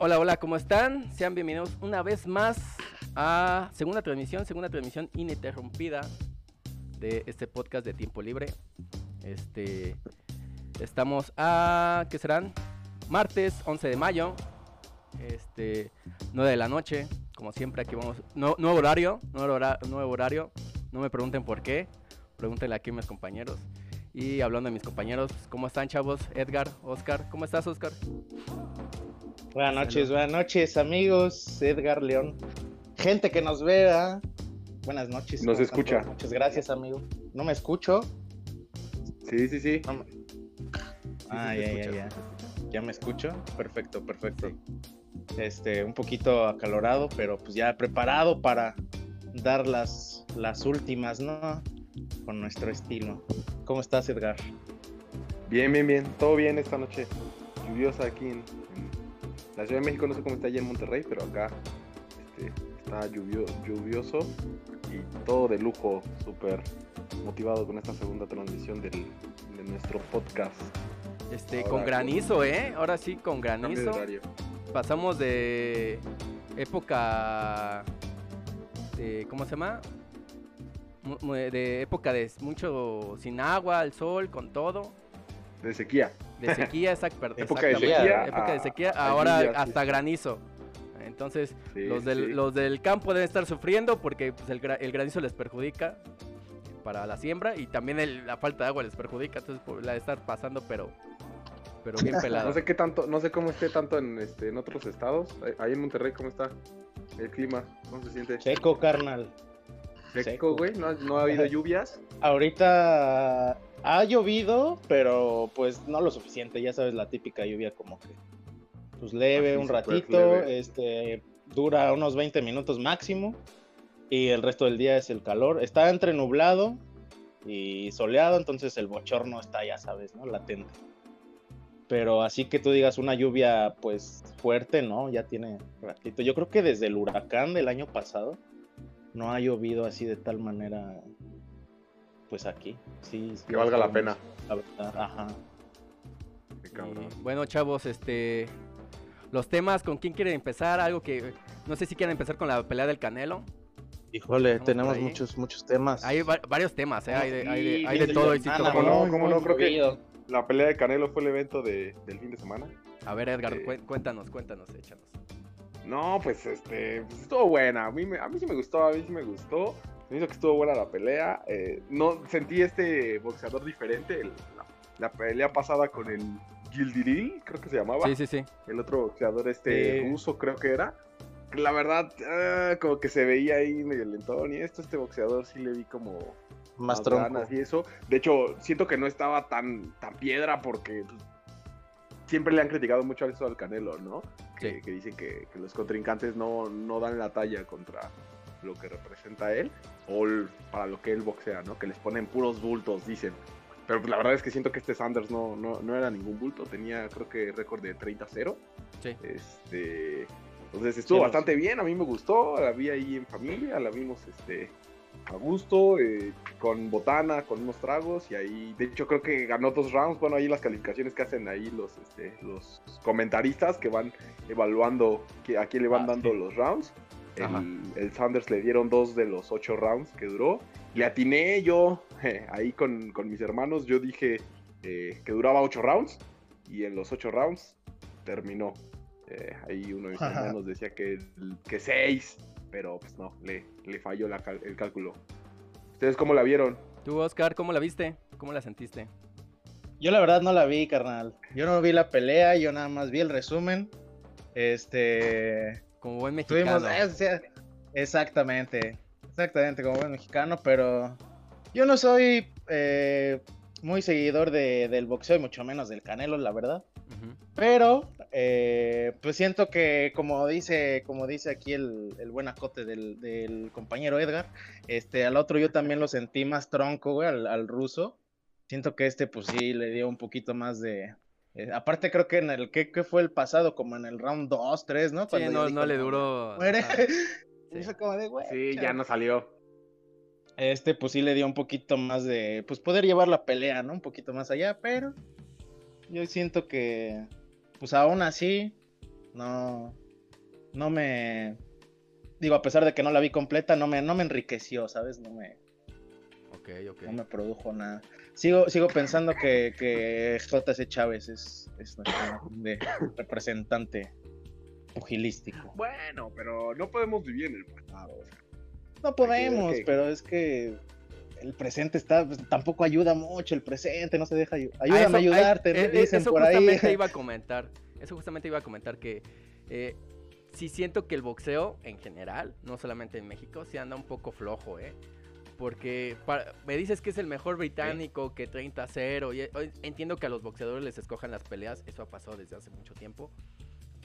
Hola, hola, ¿cómo están? Sean bienvenidos una vez más a segunda transmisión, segunda transmisión ininterrumpida de este podcast de tiempo libre. Este, estamos a, ¿qué serán? Martes 11 de mayo, este, 9 de la noche, como siempre aquí vamos, no, nuevo horario, nuevo horario, nuevo horario, no me pregunten por qué, pregúntenle aquí a mis compañeros. Y hablando de mis compañeros, ¿cómo están chavos? Edgar, Oscar, ¿cómo estás Oscar? Buenas noches, buenas noches amigos, Edgar León. Gente que nos vea. Buenas noches. Nos escucha. Muchas gracias, amigo. ¿No me escucho? Sí, sí, sí. ah, ya, ya, ya. ¿Ya me escucho? Perfecto, perfecto. Este, un poquito acalorado, pero pues ya preparado para dar las, las últimas, ¿no? Con nuestro estilo. ¿Cómo estás, Edgar? Bien, bien, bien. Todo bien esta noche. Lluviosa aquí en, la Ciudad de México. No sé cómo está allá en Monterrey, pero acá este, está lluvioso y todo de lujo. Súper motivado con esta segunda transmisión del, de nuestro podcast. Este, con granizo, ¿eh? Ahora sí, con granizo. Pasamos de época de, ¿cómo se llama? De época de mucho sin agua, el sol, con todo. De sequía. De sequía, exacto. época de sequía. Época de sequía, ahora hasta granizo. Entonces, los, del, los del campo deben estar sufriendo porque pues, el, el granizo les perjudica para la siembra y también la falta de agua les perjudica, entonces pues, la de estar pasando, pero pero bien pelada. no sé qué tanto, no sé cómo esté tanto en este en otros estados. Ahí en Monterrey cómo está el clima, ¿cómo se siente? Seco, carnal. Seco, güey, ¿No, no ha habido lluvias. Ahorita ha llovido, pero pues no lo suficiente, ya sabes la típica lluvia como que pues leve un ratito, este dura unos 20 minutos máximo y el resto del día es el calor. Está entre nublado y soleado, entonces el bochorno está, ya sabes, ¿no? Latente. Pero así que tú digas una lluvia pues fuerte, ¿no? Ya tiene ratito. Yo creo que desde el huracán del año pasado no ha llovido así de tal manera pues aquí. Sí, que valga la pena. Ajá. bueno, chavos, este los temas, ¿con quién quieren empezar? Algo que no sé si quieren empezar con la pelea del Canelo. Híjole, tenemos muchos, muchos temas. Hay varios temas, ¿eh? hay, de, hay, de, todo. ¿Cómo no? ¿Cómo no? Creo que la pelea de Canelo fue el evento de, del fin de semana. A ver, Edgar, eh, cuéntanos, cuéntanos, échanos. No, pues este, pues, estuvo buena. A mí, a mí sí me gustó, a mí sí me gustó. Me hizo que estuvo buena la pelea. Eh, no sentí este boxeador diferente. la, pelea pasada con el Gildiril, creo que se llamaba. Sí, sí, sí. El otro boxeador, este ruso, creo que era la verdad, ah, como que se veía ahí medio lentón. Y esto, este boxeador sí le vi como más, y eso. De hecho, siento que no estaba tan, tan piedra porque siempre le han criticado mucho a eso al Canelo, ¿no? Que, dicen que, los contrincantes no, no dan la talla contra lo que representa él o para lo que él boxea, ¿no? Que les ponen puros bultos, dicen. Pero pues, la verdad es que siento que este Sanders no, no, no era ningún bulto, tenía creo que récord de 30-0. Sí. Este, entonces estuvo bastante bien, a mí me gustó, la vi ahí en familia, la vimos este a gusto, eh, con botana, con unos tragos, y ahí, de hecho creo que ganó dos rounds, bueno, ahí las calificaciones que hacen ahí los, este, los comentaristas que van evaluando a quién le van ah, dando los rounds. El, Sanders le dieron dos de los ocho rounds que duró. Le atiné yo ahí con, mis hermanos. Yo dije eh, que duraba ocho rounds. Y en los ocho rounds terminó. Eh, ahí uno de mis hermanos decía que, que seis, pero pues no, le, le falló el cálculo. ¿Ustedes cómo la vieron? Tú, Oscar, ¿cómo la viste? ¿Cómo la sentiste? Yo la verdad no la vi, carnal. Yo no vi la pelea, yo nada más vi el resumen. Este. Como buen mexicano. Eh, exactamente. Exactamente, como buen mexicano, pero yo no soy eh, muy seguidor del boxeo y mucho menos del canelo, la verdad. Pero, eh, pues siento que, como dice, como dice aquí el, buen acote del, compañero Edgar, este, al otro yo también lo sentí más tronco, güey, al, ruso. Siento que este, pues sí, le dio un poquito más de. Eh, aparte, creo que en el que, fue el pasado, como en el round 2, 3, ¿no? sí, no, le duró. Muere. Sí. ya no salió. Este, pues sí le dio un poquito más de. Pues poder llevar la pelea, ¿no? Un poquito más allá, pero yo siento que, pues aún así, No, no me, digo, a pesar de que no la vi completa, no me, no me enriqueció, ¿sabes? No me, no me produjo nada. Sigo, sigo pensando que, que JC Chávez es, es nuestro representante pugilístico. Bueno, pero no podemos vivir en el pasado. no podemos, pero es que el presente está, pues, tampoco ayuda mucho el presente, no se deja ayúdame a, ayudarte, eh, eh, eso justamente iba a comentar, eso justamente iba a comentar que eh, sí siento que el boxeo en general, no solamente en México, se anda un poco flojo, ¿eh? Porque me dices que es el mejor británico, que 30-0. Y, entiendo que a los boxeadores les escojan las peleas, eso ha pasado desde hace mucho tiempo.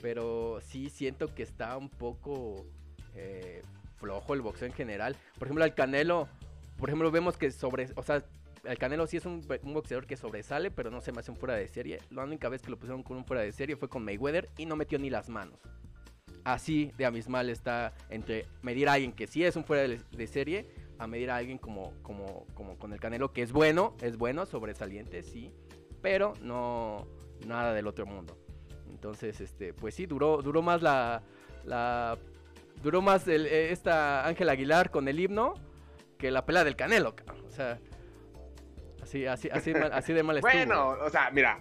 Pero sí siento que está un poco eh, flojo el boxeo en general. Por ejemplo, al Canelo, por ejemplo, vemos que sobre. O sea, el Canelo sí es un, boxeador que sobresale, pero no se me hace un fuera de serie. La única vez que lo pusieron con un fuera de serie fue con Mayweather y no metió ni las manos. Así de abismal está entre medir a alguien que sí es un fuera de serie a medir a alguien como, como, como con el Canelo, que es bueno, es bueno, sobresaliente, sí, pero no nada del otro mundo. Entonces, este, pues sí, duró, duró más la, la duró más el, eh, esta Ángel Aguilar con el himno que la pelea del Canelo, O sea, así, así, así, así de mal estuvo. Bueno, o sea, mira,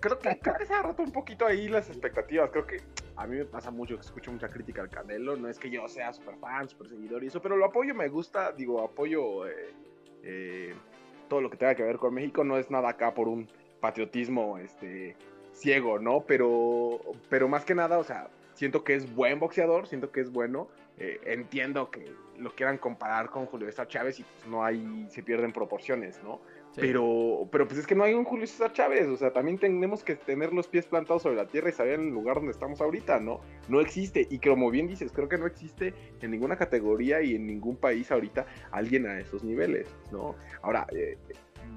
creo que, creo que se ha roto un poquito ahí las expectativas. Creo que a mí me pasa mucho que escucho mucha crítica al Canelo. No es que yo sea súper fan, súper seguidor y eso, pero lo apoyo, me gusta. Digo, apoyo eh, eh, todo lo que tenga que ver con México. No es nada acá por un patriotismo este, ciego, ¿no? Pero, pero más que nada, o sea, siento que es buen boxeador, siento que es bueno. Eh, entiendo que lo quieran comparar con Julio César Chávez y pues no hay, se pierden proporciones, ¿no? Pero, pero pues es que no hay un Julio César Chávez, o sea, también tenemos que tener los pies plantados sobre la tierra y saber el lugar donde estamos ahorita, ¿no? No existe, y como bien dices, creo que no existe en ninguna categoría y en ningún país ahorita alguien a esos niveles, ¿no? Ahora, eh,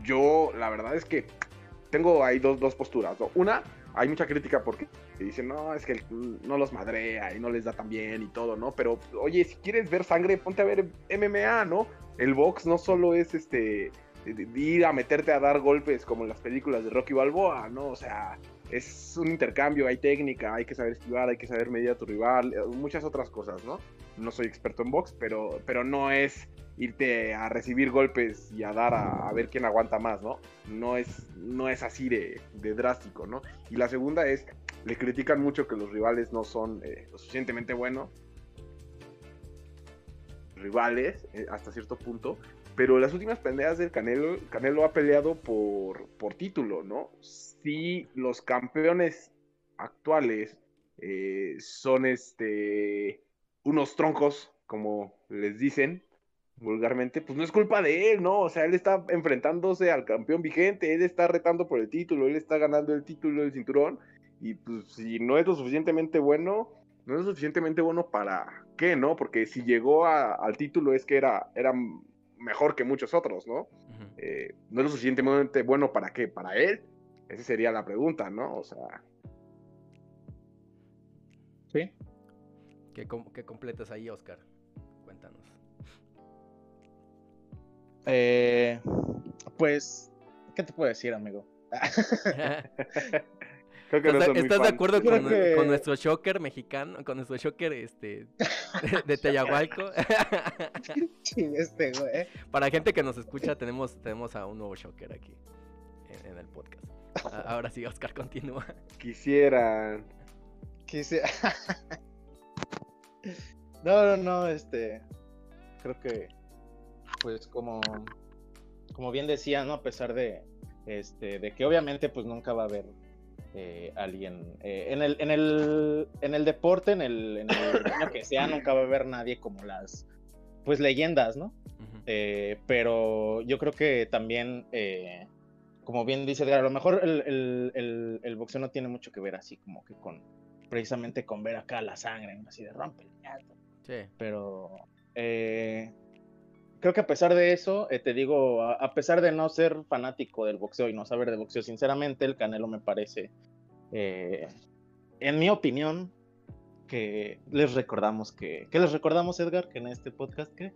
yo la verdad es que tengo ahí dos, dos posturas. Una, hay mucha crítica porque dicen, no, es que no los madrea y no les da tan bien y todo, ¿no? Pero, oye, si quieres ver sangre, ponte a ver MMA, ¿no? El box no solo es este ir a meterte a dar golpes como en las películas de Rocky Balboa, ¿no? O sea, es un intercambio, hay técnica, hay que saber esquivar, hay que saber medir a tu rival, eh, muchas otras cosas, ¿no? No soy experto en box, pero, pero no es irte a recibir golpes y a dar a, ver quién aguanta más, ¿no? No es, no es así de, drástico, ¿no? Y la segunda es, le critican mucho que los rivales no son eh, lo suficientemente buenos, rivales eh, hasta cierto punto, pero las últimas peleas del Canelo, Canelo ha peleado por, por título, ¿no? Si los campeones actuales eh, son este unos troncos, como les dicen vulgarmente, pues no es culpa de él, ¿no? O sea, él está enfrentándose al campeón vigente, él está retando por el título, él está ganando el título del cinturón, y pues si no es lo suficientemente bueno, no es lo suficientemente bueno para qué, ¿no? Porque si llegó al título es que era, era mejor que muchos otros, ¿no? Eh, no es lo suficientemente bueno para qué, para él. Esa sería la pregunta, ¿no? O sea. Sí. ¿Qué, qué completas ahí, Oscar? Cuéntanos. Eh, pues, ¿qué te puedo decir, amigo? ¿Estás, de acuerdo con, nuestro shocker mexicano? Con nuestro shocker este, de, Teyahualco. este, güey. Para gente que nos escucha, tenemos, tenemos a un nuevo shocker aquí en, el podcast. Ahora sí, Oscar, continúa. Quisieran. Quisiera. no, no, no, este. Creo que. Pues como. Como bien decía, ¿no? A pesar de. Este, de que obviamente pues nunca va a haber eh, alguien. Eh, en, el, en, el, en el deporte, en el, en el que sea, nunca va a haber nadie como las pues leyendas, ¿no? Eh, pero yo creo que también, como bien dice Edgar, a lo mejor el, el, boxeo no tiene mucho que ver así como que con precisamente con ver acá la sangre, así de rompe Sí. Pero creo que a pesar de eso, te digo, a, pesar de no ser fanático del boxeo y no saber de boxeo, sinceramente el Canelo me parece eh, en mi opinión, que les recordamos que. ¿Qué les recordamos, Edgar? Que en este podcast, ¿qué?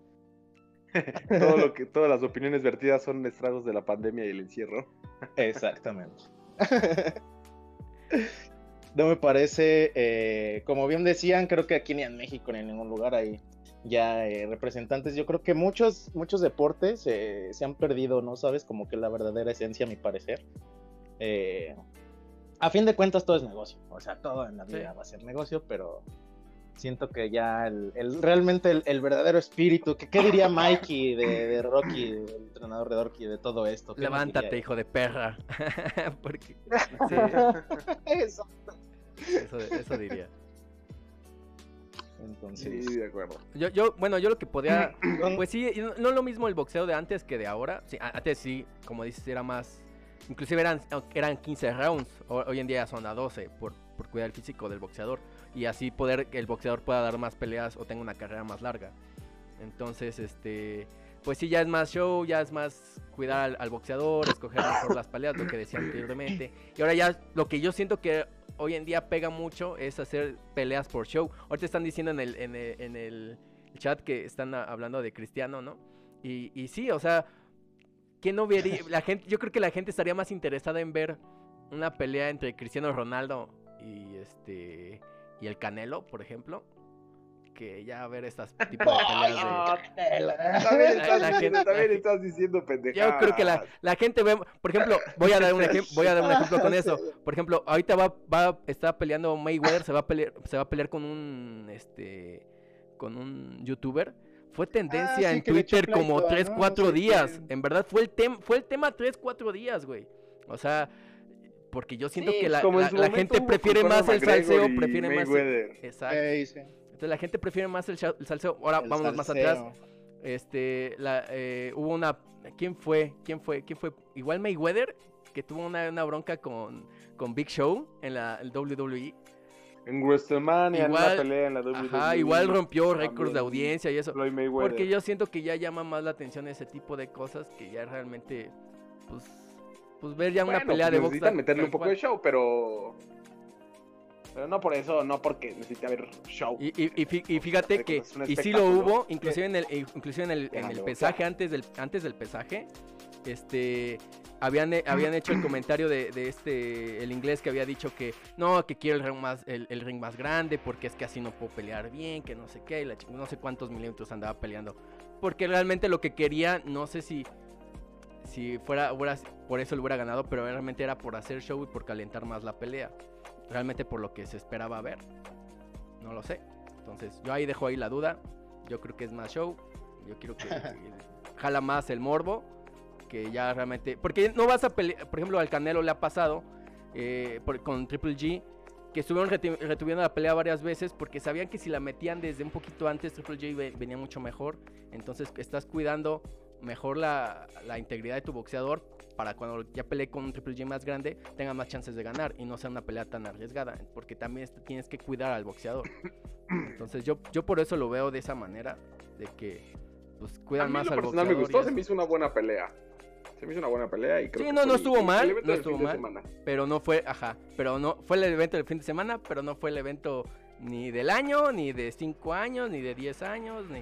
Todo lo que, todas las opiniones vertidas son estragos de la pandemia y el encierro. Exactamente. no me parece, eh, como bien decían, creo que aquí ni en México ni en ningún lugar hay ya eh, representantes. Yo creo que muchos, muchos deportes eh, se han perdido, ¿no? Sabes, como que la verdadera esencia, a mi parecer. a fin de cuentas, todo es negocio. O sea, todo en la vida va a ser negocio, pero siento que ya el, realmente el, verdadero espíritu, que, ¿qué diría Mikey de, Rocky, el entrenador de Rocky, de todo esto? Levántate, hijo de perra. Porque, eso. eso. diría. Entonces, sí, de acuerdo. Yo, yo, bueno, yo lo que podía, pues sí, no, es lo mismo el boxeo de antes que de ahora. Sí, antes sí, como dices, era más, inclusive eran, eran 15 rounds, hoy en día son a 12 por, por cuidar el físico del boxeador y así poder que el boxeador pueda dar más peleas o tenga una carrera más larga. Entonces, este, pues sí, ya es más show, ya es más cuidar al, boxeador, escoger mejor las peleas, lo que decía anteriormente. Y ahora ya lo que yo siento que hoy en día pega mucho es hacer peleas por show. Ahorita están diciendo en el, en el, chat que están hablando de Cristiano, ¿no? Y, y sí, o sea, ¿quién no vería? La gente, yo creo que la gente estaría más interesada en ver una pelea entre Cristiano Ronaldo y este y el Canelo, por ejemplo, que ya ver estas tipos de peleas También, estás, también estás diciendo pendejadas. Yo creo que la, la, gente ve, por ejemplo, voy a dar un ejemplo, voy a dar un ejemplo con eso. Por ejemplo, ahorita va, va está peleando Mayweather, se va a pelear, se va a pelear con un este con un youtuber. Fue tendencia ah, en Twitter como 3, 4 días. En verdad fue el tema fue el tema 3, 4 días, güey. O sea, porque yo siento que la, gente prefiere más el salseo, prefiere más. exacto. Entonces la gente prefiere más el, salseo. Ahora vamos más atrás. Este, la, eh, hubo una. ¿Quién fue? ¿Quién fue? ¿Quién fue? Igual Mayweather, que tuvo una, una bronca con, con Big Show en la WWE. En WrestleMania, igual, en la pelea en la WWE. Ajá, igual rompió récords de audiencia y eso. Porque yo siento que ya llama más la atención ese tipo de cosas que ya realmente, pues, pues ver ya una pelea de box. Necesitan meterle un poco de show, pero. Pero no por eso, no porque necesite haber show. Y, y, fíjate que, y sí lo hubo, inclusive en el, inclusive en el, en el pesaje, antes del, antes del pesaje, este, habían, habían hecho el comentario de, de, este, el inglés que había dicho que no, que quiero el ring más, el, el, ring más grande porque es que así no puedo pelear bien, que no sé qué, y la, no sé cuántos milímetros andaba peleando. Porque realmente lo que quería, no sé si si fuera, por eso lo hubiera ganado, pero realmente era por hacer show y por calentar más la pelea. Realmente por lo que se esperaba ver. No lo sé. Entonces, yo ahí dejo ahí la duda. Yo creo que es más show. Yo quiero que jala más el morbo. Que ya realmente. Porque no vas a pelear. Por ejemplo, al Canelo le ha pasado. Eh, con Triple G. Que estuvieron retuviendo la pelea varias veces. Porque sabían que si la metían desde un poquito antes, Triple G venía mucho mejor. Entonces, estás cuidando mejor la, integridad de tu boxeador para cuando ya pelee con un Triple G más grande tenga más chances de ganar y no sea una pelea tan arriesgada, porque también tienes que cuidar al boxeador. Entonces yo, yo por eso lo veo de esa manera, de que pues cuidan más al boxeador. me gustó, se me hizo una buena pelea. Se me hizo una buena pelea y creo sí, no, no estuvo mal, no estuvo mal, pero no fue, ajá, pero no fue el evento del fin de semana, pero no fue el evento ni del año, ni de 5 años, ni de 10 años, ni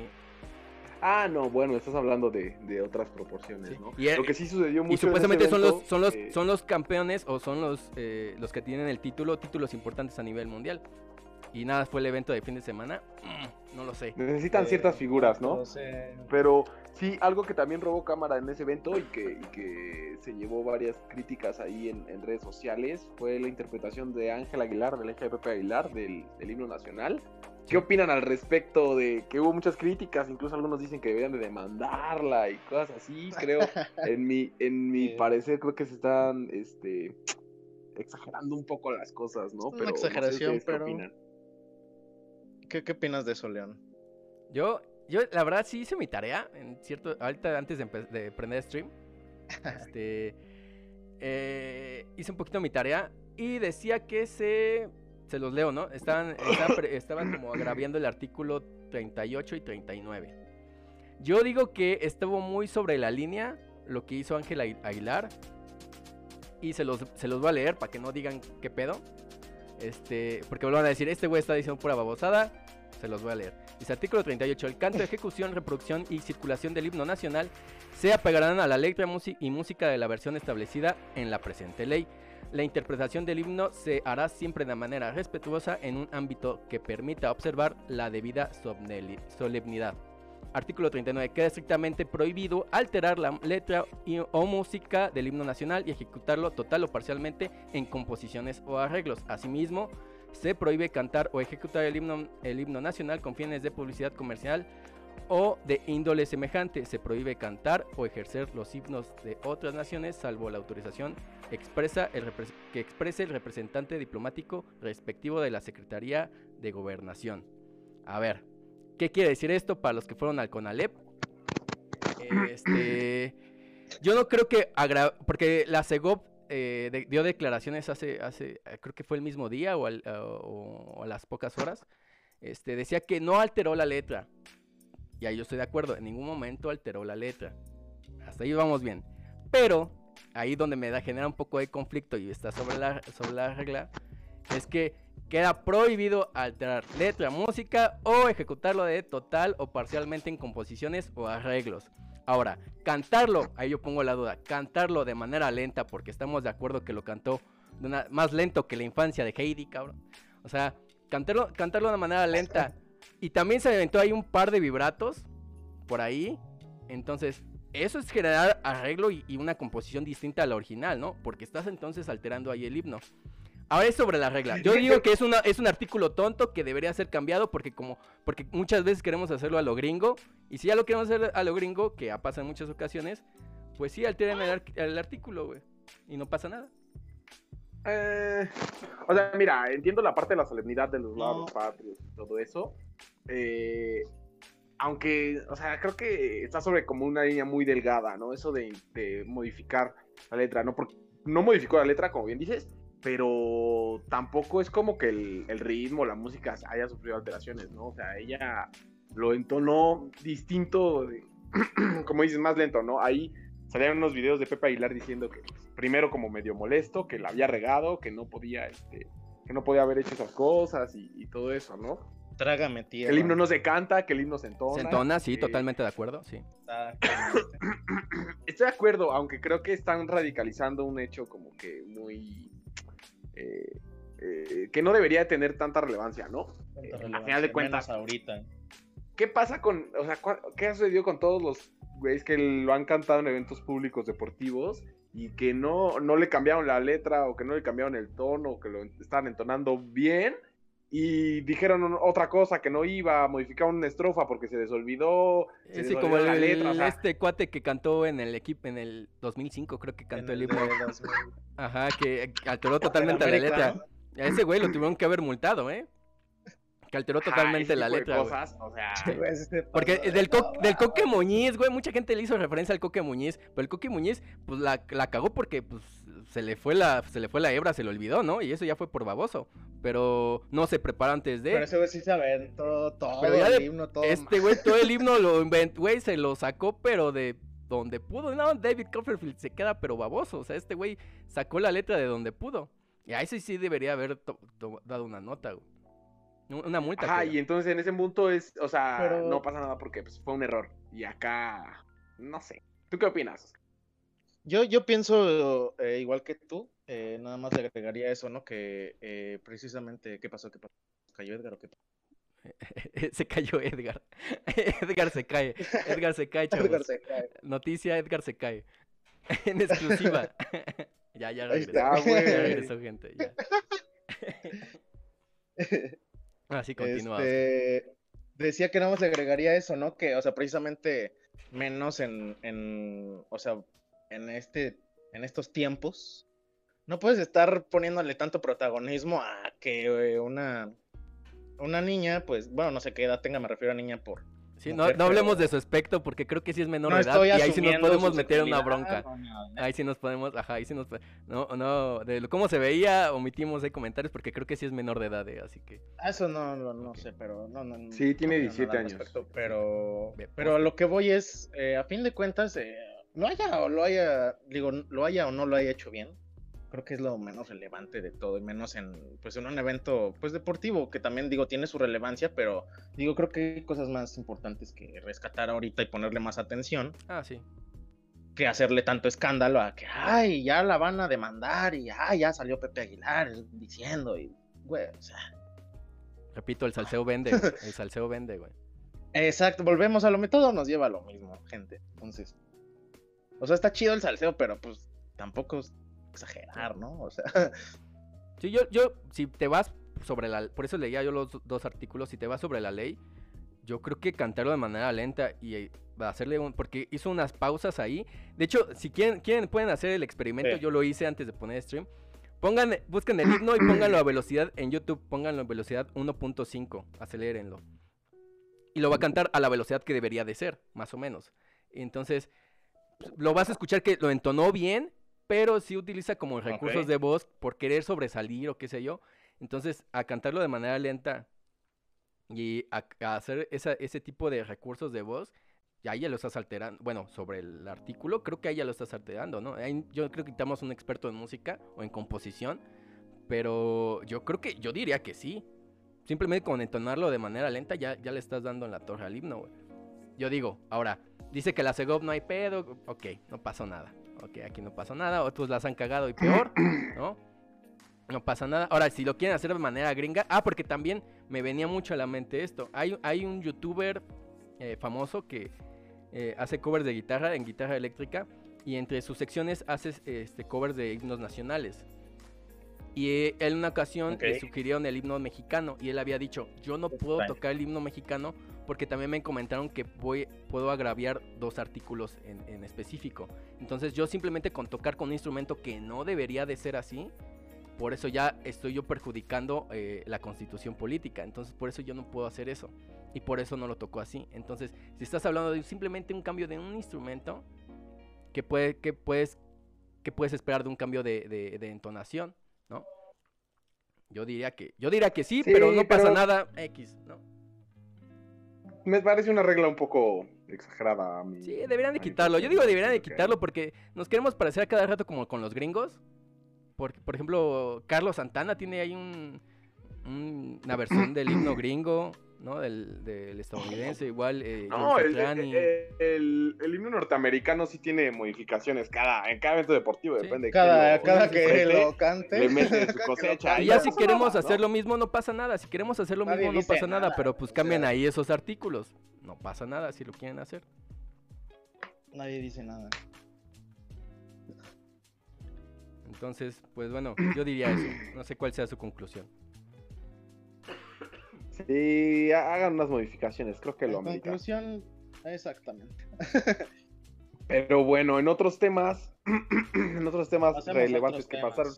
Ah, no, bueno, estás hablando de, de otras proporciones, ¿no? Y, Lo que sí sucedió mucho. Y supuestamente son los, son los, eh, son los campeones o son los, eh, los que tienen el título, títulos importantes a nivel mundial. Y nada, fue el evento de fin de semana. Mm, no lo sé. Necesitan ciertas figuras, ¿no? No sé. Pero sí, algo que también robó cámara en ese evento y que, que se llevó varias críticas ahí en, redes sociales fue la interpretación de Ángel Aguilar, del eje de Pepe Aguilar, del, del himno nacional. ¿Qué opinan al respecto de que hubo muchas críticas? Incluso algunos dicen que deberían de demandarla y cosas así. Creo, en mi, en mi parecer, creo que se están este, exagerando un poco las cosas, ¿no? pero, exageración, pero... ¿Qué, ¿Qué, opinas de eso, León? Yo, yo, la verdad, sí hice mi tarea. En cierto, ahorita antes de, de prender stream, este, eh, hice un poquito mi tarea y decía que se se los leo, ¿no? Estaban, estaban, como agraviando el artículo 38 y 39. Yo digo que estuvo muy sobre la línea lo que hizo Ángel Aguilar. Y se los, se los voy a leer para que no digan qué pedo. Este, porque van a decir, este güey está diciendo pura babosada. Se los voy a leer. Dice artículo 38. El canto, ejecución, reproducción y circulación del himno nacional se apegarán a la letra y música de la versión establecida en la presente ley La interpretación del himno se hará siempre de manera respetuosa en un ámbito que permita observar la debida solemnidad. Artículo 39. Queda estrictamente prohibido alterar la letra o música del himno nacional y ejecutarlo total o parcialmente en composiciones o arreglos. Asimismo, se prohíbe cantar o ejecutar el himno, el himno nacional con fines de publicidad comercial o de índole semejante. Se prohíbe cantar o ejercer los himnos de otras naciones salvo la autorización expresa el que exprese el representante diplomático respectivo de la Secretaría de Gobernación. A ver, ¿Qué quiere decir esto para los que fueron al CONALEP? Este, yo no creo que porque la CEGOP eh, dio declaraciones hace, hace, creo que fue el mismo día o, a las pocas horas. Este, decía que no alteró la letra. Y ahí yo estoy de acuerdo, en ningún momento alteró la letra. Hasta ahí vamos bien. Pero ahí donde me da genera un poco de conflicto y está sobre la, sobre la regla, es que Queda prohibido alterar letra, música o ejecutarlo de total o parcialmente en composiciones o arreglos. Ahora, cantarlo, ahí yo pongo la duda, cantarlo de manera lenta, porque estamos de acuerdo que lo cantó más lento que la infancia de Heidi, cabrón. O sea, cantarlo, cantarlo de manera lenta. Y también se inventó ahí un par de vibratos por ahí. Entonces, eso es generar arreglo y, y, una composición distinta a la original, ¿no? Porque estás entonces alterando ahí el himno. Ahora es sobre la regla. Yo digo que es, una, es un artículo tonto que debería ser cambiado porque como porque muchas veces queremos hacerlo a lo gringo y si ya lo queremos hacer a lo gringo, que ha pasado en muchas ocasiones, pues sí, alteren el, artículo, güey. Y no pasa nada. Eh, o sea, mira, entiendo la parte de la solemnidad de los lados patrios y todo eso. Eh, aunque, o sea, creo que está sobre como una línea muy delgada, ¿no? Eso de, modificar la letra, ¿no? Porque no modificó la letra, como bien dices, pero tampoco es como que el, ritmo, la música haya sufrido alteraciones, ¿no? O sea, ella lo entonó distinto, como dices, más lento, ¿no? Ahí salían unos videos de Pepe Aguilar diciendo que primero como medio molesto, que la había regado, que no podía, este, que no podía haber hecho esas cosas y, todo eso, ¿no? Trágame, tierra. el himno no se canta, que el himno se entona. Se entona, sí, totalmente de acuerdo, sí. Estoy de acuerdo, aunque creo que están radicalizando un hecho como que muy eh, eh, que no debería tener tanta relevancia, ¿no? Eh, a final de cuentas. Ahorita. ¿Qué pasa con, o sea, qué ha sucedido con todos los güeyes que lo han cantado en eventos públicos deportivos y que no, no le cambiaron la letra o que no le cambiaron el tono o que lo estaban entonando bien y dijeron otra cosa que no iba, modificaron una estrofa porque se les olvidó. sí, como el, letra, este cuate que cantó en el equipo en el 2005, creo que cantó el, himno. Ajá, que alteró totalmente la letra. A ese güey lo tuvieron que haber multado, ¿eh? Que alteró totalmente la letra. Cosas, o sea, porque del, del Coque Muñiz, güey, mucha gente le hizo referencia al Coque Muñiz, pero el Coque Muñiz, pues la, la cagó porque, pues, se le fue la se le fue la hebra, se le olvidó, ¿no? Y eso ya fue por baboso. Pero no se prepara antes de. Pero ese güey sí se aventó todo el himno, todo. Este güey, todo el himno lo inventó, güey, se lo sacó, pero de donde pudo. No, David Copperfield se queda pero baboso. O sea, este güey sacó la letra de donde pudo. Y a ese sí debería haber dado una nota, güey. Una multa. Ajá, y entonces en ese punto es, o sea, no pasa nada porque pues, fue un error. Y acá, no sé. ¿Tú qué opinas? Yo, yo pienso eh, igual que tú, eh, nada más le agregaría eso, ¿no? Que eh, precisamente, ¿qué pasó? ¿Qué pasó? ¿Cayó Edgar o qué pasó? se cayó Edgar. Edgar se cae. Edgar se cae, chavos. Edgar se cae. Noticia, Edgar se cae. en exclusiva. ya, ya regresó. ya regresó, gente. Ya. Así continúa. Este, decía que nada más le agregaría eso, ¿no? Que, o sea, precisamente menos en, en o sea, en, este, en estos tiempos, no puedes estar poniéndole tanto protagonismo a que eh, una, una niña, pues, bueno, no sé qué edad tenga, me refiero a niña por... Sí, no, no, hablemos de su aspecto porque creo que sí es menor de edad y ahí sí nos podemos meter en una bronca. ahí sí nos podemos, ajá, ahí sí nos no, no, de cómo se veía omitimos de comentarios porque creo que sí es menor de edad, eh, así que. Ah, eso no, no, no sé, pero no, no. Sí, tiene 17 años. pero, pero a lo que voy es, eh, a fin de cuentas, eh, lo haya o lo haya, digo, lo haya o no lo haya hecho bien, creo que es lo menos relevante de todo, y menos en, pues en un evento, pues deportivo, que también digo, tiene su relevancia, pero digo, creo que hay cosas más importantes que rescatar ahorita y ponerle más atención. Ah, sí. que hacerle tanto escándalo a que, ay, ya la van a demandar y, ay, ya salió Pepe Aguilar diciendo y, güey, o sea. Repito, el salseo vende, el salseo vende, güey. Exacto, volvemos a lo mismo, todo nos lleva a lo mismo, gente. Entonces, o sea, está chido el salseo, pero pues tampoco exagerar, ¿no? O sea. Sí, yo, yo, si te vas sobre la, por eso leía yo los dos artículos, si te vas sobre la ley, yo creo que cantarlo de manera lenta y eh, hacerle un, porque hizo unas pausas ahí. De hecho, si quieren, quieren pueden hacer el experimento, yo lo hice antes de poner stream. Pongan, busquen el himno y pónganlo a velocidad en YouTube, pónganlo a velocidad 1.5, acelérenlo. Y lo va a cantar a la velocidad que debería de ser, más o menos. Entonces, lo vas a escuchar que lo entonó bien, pero sí utiliza como recursos de voz por querer sobresalir o qué sé yo. Entonces, a cantarlo de manera lenta y a, hacer ese tipo de recursos de voz, ya ya lo estás alterando. Bueno, sobre el artículo, creo que ahí ya lo estás alterando, ¿no? yo creo que necesitamos un experto en música o en composición, pero yo creo que, yo diría que sí. Simplemente con entonarlo de manera lenta ya, ya le estás dando en la torre al himno, güey. Yo digo, ahora, dice que la Segov no hay pedo, ok, no pasó nada. Ok, aquí no pasó nada, otros las han cagado y peor, ¿no? No pasa nada. Ahora, si lo quieren hacer de manera gringa. Ah, porque también me venía mucho a la mente esto. Hay, hay un youtuber eh, famoso que eh, hace covers de guitarra en guitarra eléctrica. Y entre sus secciones hace este, covers de himnos nacionales. Y eh, él en una ocasión le sugirieron el himno mexicano. Y él había dicho: Yo no puedo tocar el himno mexicano porque también me comentaron que voy, puedo agraviar dos artículos en, específico. Entonces yo simplemente con tocar con un instrumento que no debería de ser así, por eso ya estoy yo perjudicando eh, la constitución política. Entonces por eso yo no puedo hacer eso. Y por eso no lo tocó así. Entonces, si estás hablando de simplemente un cambio de un instrumento, que, puede, que, puedes, que puedes esperar de un cambio de, entonación, ¿no? Yo diría que, yo diría que sí, pero no pasa nada X, ¿no? Me parece una regla un poco exagerada a mí. Sí, deberían de quitarlo. Yo digo deberían de quitarlo porque nos queremos parecer a cada rato como con los gringos. Por, por ejemplo, Carlos Santana tiene ahí un, una versión del himno gringo. ¿No? Del, del estadounidense, igual. Eh, no, el, el, el, himno norteamericano sí tiene modificaciones cada, en cada evento deportivo, depende. Cada, cada que lo cante. Le mete su cosecha. Y ya si queremos hacer lo mismo, no pasa nada. Si queremos hacer lo mismo, no pasa nada. Pero pues cambian ahí esos artículos. No pasa nada si lo quieren hacer. Nadie dice nada. Entonces, pues bueno, yo diría eso. No sé cuál sea su conclusión. Sí, hagan unas modificaciones, creo que lo La conclusión, exactamente. Pero bueno, en otros temas, en otros temas relevantes que pasaron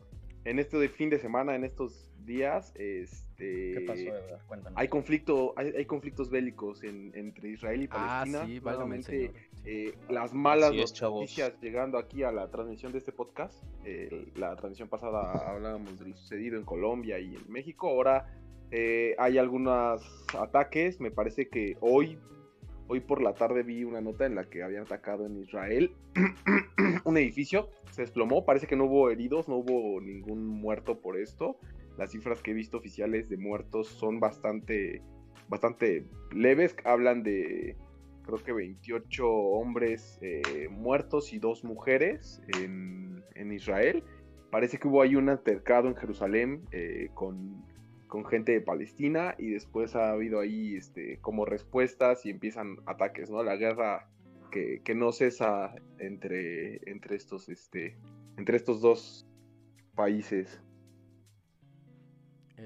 en este de fin de semana, en estos días, este, ¿qué pasó, verdad? Cuéntanos. Hay conflicto, hay, conflictos bélicos entre Israel y ah, Palestina. Ah, sí, Nuevamente, eh, las malas noticias llegando aquí a la transmisión de este podcast. la transmisión pasada hablábamos de lo sucedido en Colombia y en México. Ahora eh, hay algunos ataques, me parece que hoy, hoy por la tarde vi una nota en la que habían atacado en Israel un edificio, se desplomó, parece que no hubo heridos, no hubo ningún muerto por esto. Las cifras que he visto oficiales de muertos son bastante, bastante leves, hablan de creo que 28 hombres eh, muertos y dos mujeres en, Israel. Parece que hubo ahí un altercado en Jerusalén eh, con con gente de Palestina y después ha habido ahí este, como respuestas y empiezan ataques, ¿no? La guerra que, no cesa entre, entre, estos, este, entre estos dos países.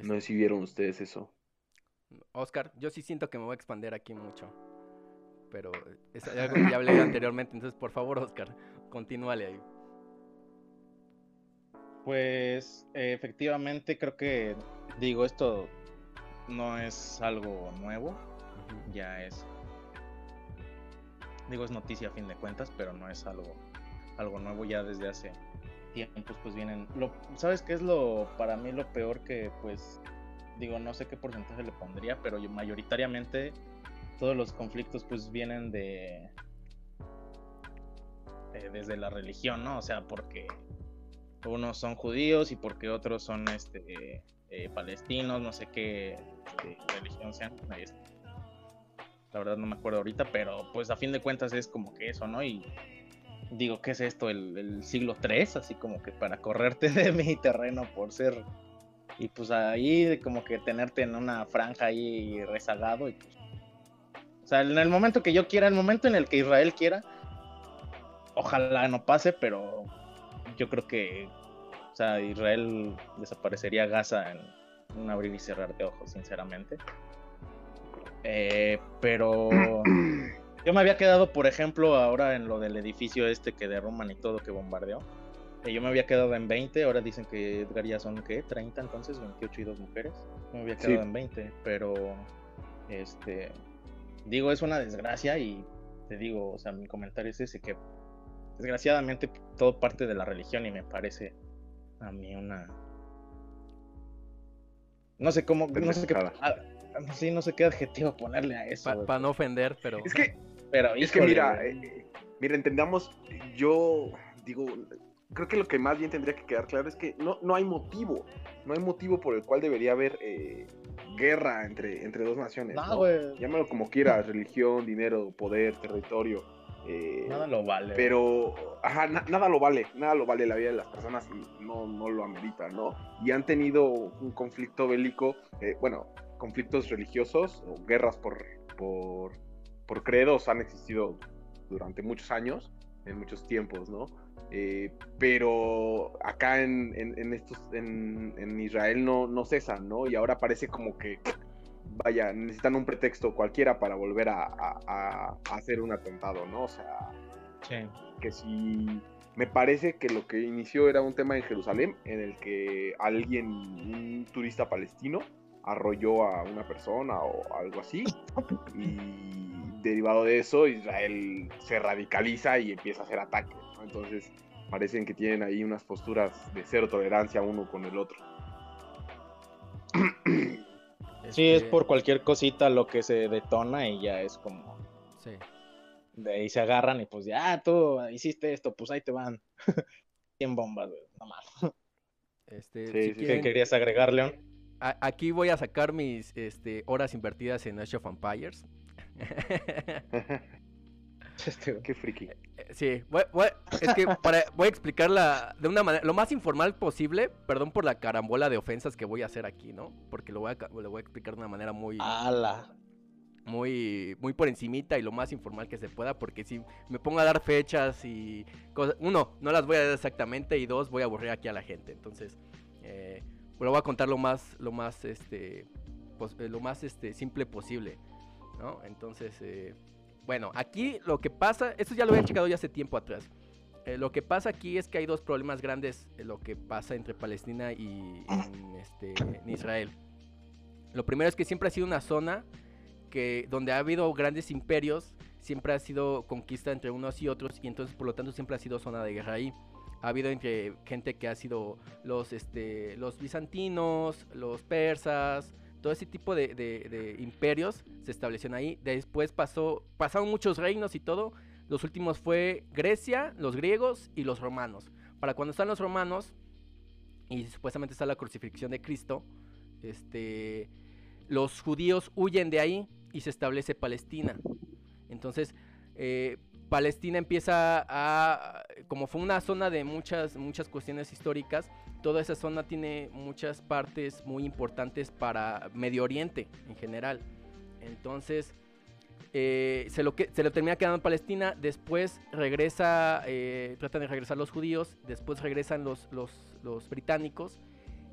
No sé si vieron ustedes eso. Oscar, yo sí siento que me voy a expandir aquí mucho. Pero es algo que ya hablé anteriormente, entonces por favor, Oscar, continúale ahí. Pues efectivamente creo que digo esto no es algo nuevo, ya es digo es noticia a fin de cuentas, pero no es algo algo nuevo ya desde hace tiempos pues vienen lo sabes qué es lo para mí lo peor que pues digo no sé qué porcentaje le pondría, pero mayoritariamente todos los conflictos pues vienen de, de desde la religión, ¿no? O sea, porque unos son judíos y porque otros son este eh, palestinos, no sé qué religión sean. La verdad no me acuerdo ahorita, pero pues a fin de cuentas es como que eso, ¿no? Y digo, ¿qué es esto? El, siglo III, así como que para correrte de mi terreno por ser. Y pues ahí como que tenerte en una franja ahí rezagado. Y pues, o sea, en el momento que yo quiera, el momento en el que Israel quiera, ojalá no pase, pero yo creo que o sea, Israel desaparecería Gaza en un abrir y cerrar de ojos, sinceramente. Eh, pero yo me había quedado, por ejemplo, ahora en lo del edificio este que derrumban y todo que bombardeó. Eh, yo me había quedado en 20, ahora dicen que Edgar ya son, ¿qué? 30 entonces, 28 y dos mujeres. Me había quedado en 20, pero este digo, es una desgracia y te digo, o sea, mi comentario es ese que desgraciadamente todo parte de la religión y me parece a mí una no sé cómo no sé qué sí, no sé qué adjetivo ponerle a eso. Para no ofender, pero. Es que, pero, es que mira, eh, mira, entendamos, yo digo, creo que lo que más bien tendría que quedar claro es que no, no hay motivo, no hay motivo por el cual debería haber eh, guerra entre, entre dos naciones. No, Llámalo como quieras, religión, dinero, poder, territorio. Eh, nada lo vale. Pero, ajá, nada lo vale, nada lo vale la vida de las personas y no, no lo amerita, ¿no? Y han tenido un conflicto bélico, bueno, conflictos religiosos o guerras por, por, por credos han existido durante muchos años, en muchos tiempos, ¿no? Eh, pero acá en, en, estos, en, en, Israel no, no cesan, ¿no? Y ahora parece como que, vaya, necesitan un pretexto cualquiera para volver a, a, hacer un atentado, ¿no? O sea, que si me parece que lo que inició era un tema en Jerusalén en el que alguien, un turista palestino, arrolló a una persona o algo así. Y derivado de eso, Israel se radicaliza y empieza a hacer ataques. Entonces, parecen que tienen ahí unas posturas de cero tolerancia uno con el otro. Sí, es por cualquier cosita lo que se detona y ya es como. Sí. De ahí se agarran y pues ya, ah, tú hiciste esto, pues ahí te van 100 bombas, güey, Este, ¿Qué querías agregar, León? aquí voy a sacar mis este, horas invertidas en Age of Empires. Este, qué friki. Eh, eh, sí, voy, es que voy a explicarla de una manera, lo más informal posible, perdón por la carambola de ofensas que voy a hacer aquí, ¿no? Porque lo voy a, lo voy a explicar de una manera muy... ¡Hala! Muy, muy por encimita y lo más informal que se pueda, porque si me pongo a dar fechas y cosas, uno, no las voy a dar exactamente y dos, voy a aburrir aquí a la gente. Entonces, eh, pero voy a contar lo más, lo más, este, eh, lo más este, simple posible, ¿no? Entonces, eh, bueno, aquí lo que pasa, esto ya lo había checado ya hace tiempo atrás. Eh, lo que pasa aquí es que hay dos problemas grandes lo que pasa entre Palestina y este, Israel. Lo primero es que siempre ha sido una zona que donde ha habido grandes imperios, siempre ha sido conquista entre unos y otros y entonces por lo tanto siempre ha sido zona de guerra ahí ha habido entre gente que ha sido los, este, los bizantinos, los persas, todo ese tipo de, imperios se establecieron ahí. Después pasó, pasaron muchos reinos y todo. Los últimos fue Grecia, los griegos y los romanos. Para cuando están los romanos y supuestamente está la crucifixión de Cristo, este, los judíos huyen de ahí y se establece Palestina. Entonces, eh, Palestina empieza a, como fue una zona de muchas, muchas cuestiones históricas, toda esa zona tiene muchas partes muy importantes para Medio Oriente en general. Entonces, eh, se, lo que, se lo termina quedando en Palestina, después regresa, eh, tratan de regresar los judíos, después regresan los, los, británicos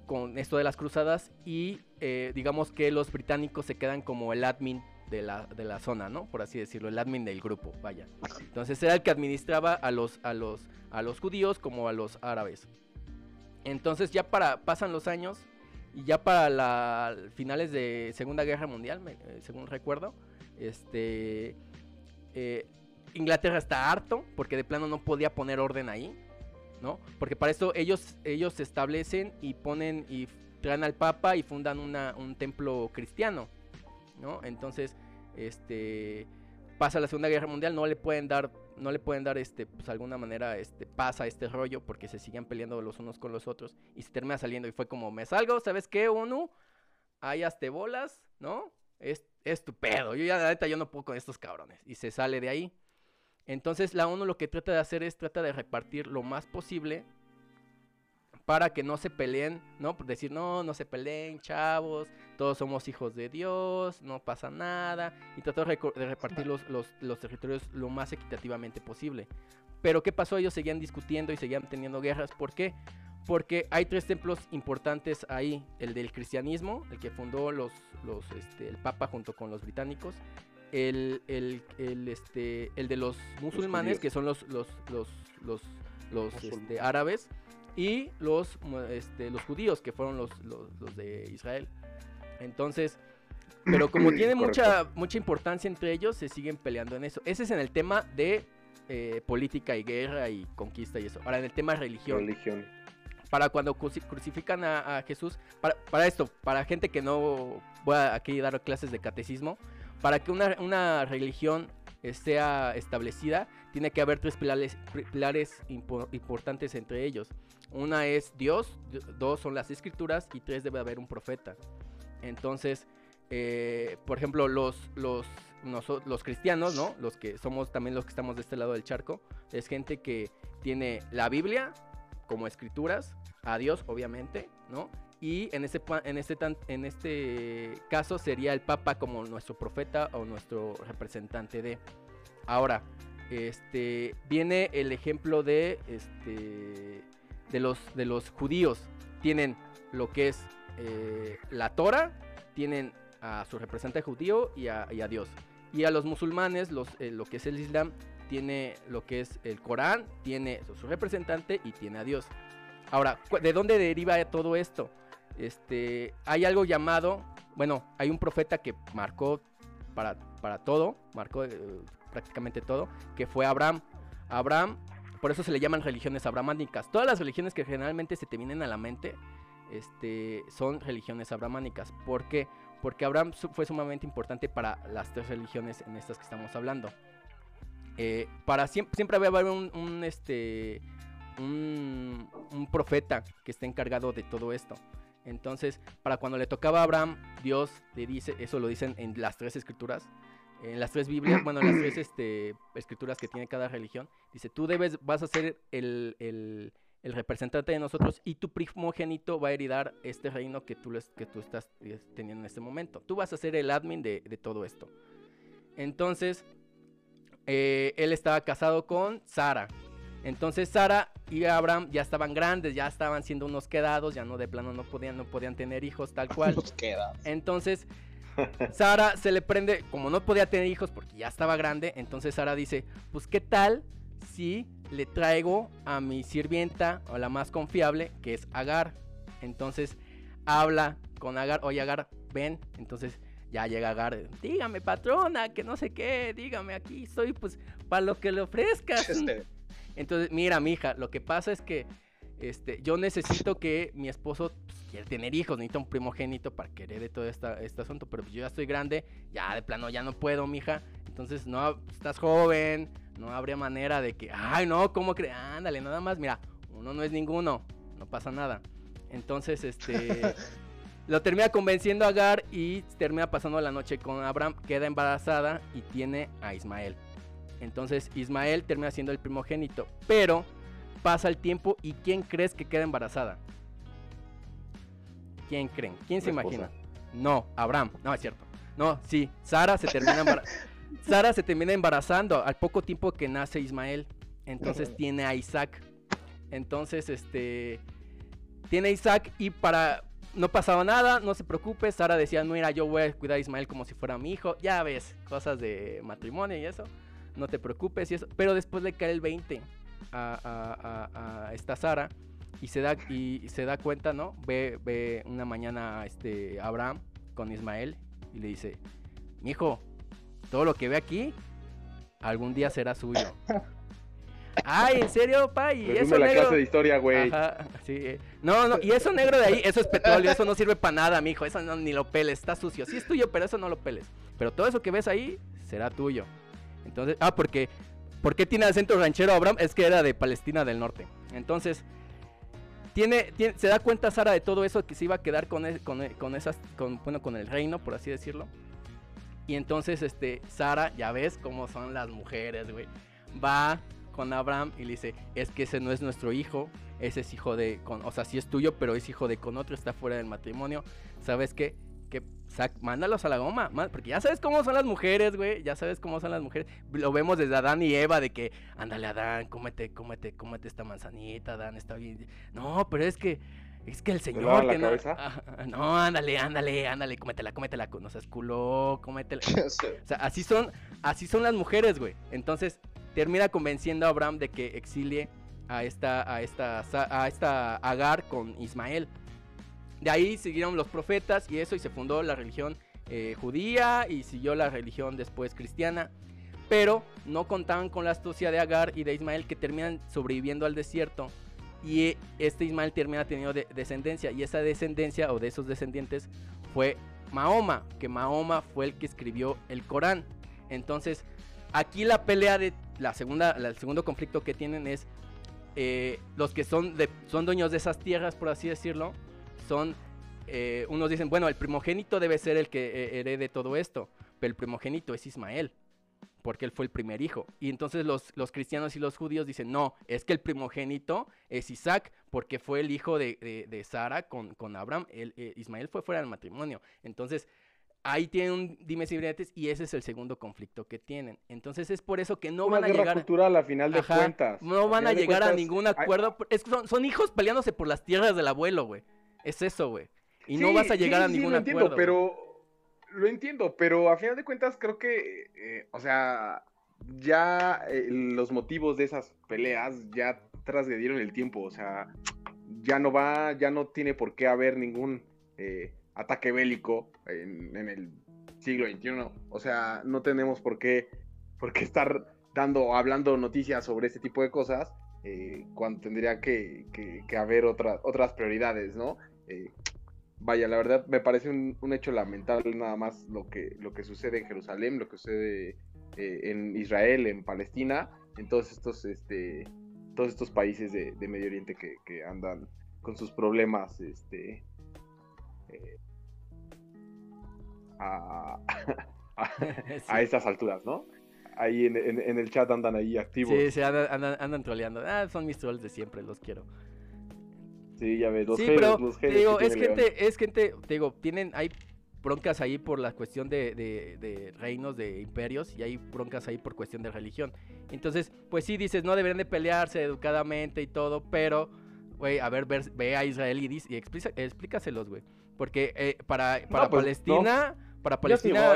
con esto de las cruzadas y eh, digamos que los británicos se quedan como el admin de la, de la zona, ¿no? Por así decirlo, el admin del grupo, vaya. Entonces era el que administraba a los, a los, a los judíos como a los árabes. Entonces ya para, pasan los años y ya para la finales de Segunda Guerra Mundial, eh, según recuerdo, este, eh, Inglaterra está harto porque de plano no podía poner orden ahí, ¿no? Porque para eso ellos, ellos se establecen y ponen y traen al Papa y fundan una, un templo cristiano. ¿no? Entonces, este pasa la Segunda Guerra Mundial, no le pueden dar no le pueden dar este pues alguna manera este pasa este rollo porque se siguen peleando los unos con los otros y se termina saliendo y fue como me salgo, ¿sabes qué? Uno, hay hasta bolas, ¿no? Es, estupendo. Yo ya la neta yo no puedo con estos cabrones y se sale de ahí. Entonces la ONU lo que trata de hacer es trata de repartir lo más posible para que no se peleen, ¿no? Por decir, no, no se peleen, chavos, todos somos hijos de Dios, no pasa nada, y tratar de repartir los, los, territorios lo más equitativamente posible. Pero ¿qué pasó? Ellos seguían discutiendo y seguían teniendo guerras. ¿Por qué? Porque hay tres templos importantes ahí. El del cristianismo, el que fundó los, los, este, el Papa junto con los británicos. El, el, el, este, el de los musulmanes, que son los, los, los, los, los este, árabes y los, este, los judíos, que fueron los, los, de Israel. Entonces, pero como tiene mucha, mucha importancia entre ellos, se siguen peleando en eso. Ese es en el tema de eh, política y guerra y conquista y eso. Ahora, en el tema religión. Religión. Para cuando crucifican a, Jesús, para, para, esto, para gente que no voy a aquí dar clases de catecismo, para que una, una religión sea establecida, tiene que haber tres pilares, pilares importantes entre ellos. Una es Dios, dos son las escrituras y tres debe haber un profeta. Entonces, eh, por ejemplo, los, los, los cristianos, ¿no? Los que somos también los que estamos de este lado del charco, es gente que tiene la Biblia como escrituras, a Dios obviamente, ¿no? Y en este, en este, en este caso sería el Papa como nuestro profeta o nuestro representante de. Ahora, este, viene el ejemplo de, este, de, los, de los judíos. Tienen lo que es eh, la Torah, tienen a su representante judío y a, Dios. Y a los musulmanes, los, eh, lo que es el Islam, tiene lo que es el Corán, tiene su representante y tiene a Dios. Ahora, ¿de dónde deriva todo esto? Este, hay algo llamado, bueno, hay un profeta que marcó para, para todo, marcó eh, prácticamente todo, que fue Abraham. Abraham, por eso se le llaman religiones abramánicas. Todas las religiones que generalmente se te vienen a la mente este, son religiones abramánicas. ¿Por qué? Porque Abraham fue sumamente importante para las tres religiones en estas que estamos hablando. Eh, para siempre, siempre va a haber un, este, un, un, profeta que esté encargado de todo esto. Entonces, para cuando le tocaba a Abraham, Dios le dice, eso lo dicen en las tres escrituras, en las tres Biblias, bueno, en las tres este, escrituras que tiene cada religión, dice, tú debes, vas a ser el, el, el, representante de nosotros y tu primogénito va a heredar este reino que tú, que tú estás teniendo en este momento. Tú vas a ser el admin de, de todo esto. Entonces, eh, él estaba casado con Sara. Entonces Sara y Abraham ya estaban grandes, ya estaban siendo unos quedados, ya no de plano no podían, no podían tener hijos tal cual. Entonces Sara se le prende, como no podía tener hijos porque ya estaba grande, entonces Sara dice, pues qué tal si le traigo a mi sirvienta o la más confiable, que es Agar. Entonces habla con Agar, oye Agar, ven. Entonces ya llega Agar, dígame patrona, que no sé qué, dígame aquí estoy pues para lo que le ofrezcas. Entonces, mira, mija, lo que pasa es que este, yo necesito que mi esposo pues, quiere tener hijos, necesita un primogénito para que herede todo esta, este asunto, pero pues, yo ya estoy grande, ya de plano ya no puedo, mija. Entonces, no, estás joven, no habría manera de que, ay, no, ¿cómo crees? Ándale, nada más, mira, uno no es ninguno, no pasa nada. Entonces, este, lo termina convenciendo a Agar y termina pasando la noche con Abraham, queda embarazada y tiene a Ismael. Entonces, Ismael termina siendo el primogénito, pero pasa el tiempo y ¿quién crees que queda embarazada? ¿Quién creen? ¿Quién se imagina? No, Abraham. No, es cierto. No, sí, Sara se termina Sara se termina embarazando al poco tiempo que nace Ismael. Entonces tiene a Isaac. Entonces, este tiene a Isaac y para no pasaba nada, no se preocupe. Sara decía, mira, yo voy a cuidar a Ismael como si fuera mi hijo. Ya ves, cosas de matrimonio y eso. No te preocupes y eso. Pero después le cae el 20 a, esta Sara y se da y se da cuenta, ¿no? Ve, ve una mañana este Abraham con Ismael y le dice, "Mi hijo, todo lo que ve aquí algún día será suyo." Ay, ¿en serio, pa? Y eso la clase de historia, güey. sí. No, no, y eso negro de ahí, eso es petróleo, eso no sirve para nada, mijo. Eso no, ni lo peles, está sucio. Sí es tuyo, pero eso no lo peles. Pero todo eso que ves ahí será tuyo. Entonces, ah, porque ¿Por qué tiene acento ranchero Abraham? Es que era de Palestina del Norte. Entonces, tiene, se da cuenta Sara de todo eso, que se iba a quedar con, con, esas, con, bueno, con el reino, por así decirlo. Y entonces, este, Sara, ya ves cómo son las mujeres, güey. va con Abraham y le dice, es que ese no es nuestro hijo, ese es hijo de, con, o sea, sí es tuyo, pero es hijo de con otro, está fuera del matrimonio. ¿Sabes qué? Mándalos a la goma, porque ya sabes cómo son las mujeres, güey, ya sabes cómo son las mujeres. Lo vemos desde Adán y Eva, de que, ándale Adán, cómete, cómete, cómete esta manzanita, Adán, está bien. No, pero es que, es que el Señor que no, no, ándale, ándale, ándale, cómetela, cómetela, no seas culo, cómetela. o sea, así son, así son las mujeres, güey. Entonces, termina convenciendo a Abraham de que exilie a esta, a esta, a esta Agar con Ismael. De ahí siguieron los profetas y eso, y se fundó la religión eh, judía y siguió la religión después cristiana. Pero no contaban con la astucia de Agar y de Ismael que terminan sobreviviendo al desierto. Y este Ismael termina teniendo descendencia. Y esa descendencia o de esos descendientes fue Mahoma, que Mahoma fue el que escribió el Corán. Entonces, aquí la pelea de la segunda, el segundo conflicto que tienen es eh, los que son, son dueños de esas tierras, por así decirlo, son, eh, unos dicen, bueno, el primogénito debe ser el que eh, herede todo esto, pero el primogénito es Ismael, porque él fue el primer hijo. Y entonces los, los cristianos y los judíos dicen, no, es que el primogénito es Isaac, porque fue el hijo de, Sara con, con Abraham, el, Ismael fue fuera del matrimonio. Entonces, ahí tienen un dimes y y ese es el segundo conflicto que tienen. Entonces es por eso que no van a llegar cultural a final de cuentas. No van a, llegar a ningún acuerdo. son, hijos peleándose por las tierras del abuelo, güey. Es eso, güey. Y no vas a llegar a ningún lo entiendo, Pero lo entiendo, pero a final de cuentas creo que, eh, o sea, ya eh, los motivos de esas peleas ya trasgredieron el tiempo, o sea, ya no va, ya no tiene por qué haber ningún eh, ataque bélico en, el siglo XXI. O sea, no tenemos por qué, por qué estar dando, hablando noticias sobre este tipo de cosas eh, cuando tendría que, haber otras prioridades, ¿no? Eh, vaya, la verdad me parece un, hecho lamentable nada más lo que, lo que sucede en Jerusalén, lo que sucede eh, en Israel, en Palestina, en todos estos, este, todos estos países de, Medio Oriente que, que, andan con sus problemas este, a, a, estas alturas, ¿no? Ahí en, el chat andan ahí activos. Sí, sí, andan, andan, troleando. Ah, son mis trolls de siempre, los quiero. Sí, ya ves, los sí, pero, digo, es gente, es gente, te digo, tienen, hay broncas ahí por la cuestión de, de, reinos, de imperios, y hay broncas ahí por cuestión de religión. Entonces, pues sí dices, no deberían de pelearse educadamente y todo, pero, güey, a ver, ve a Israel y, y explícaselos, güey. Porque eh, para, para pues, Palestina para Palestina,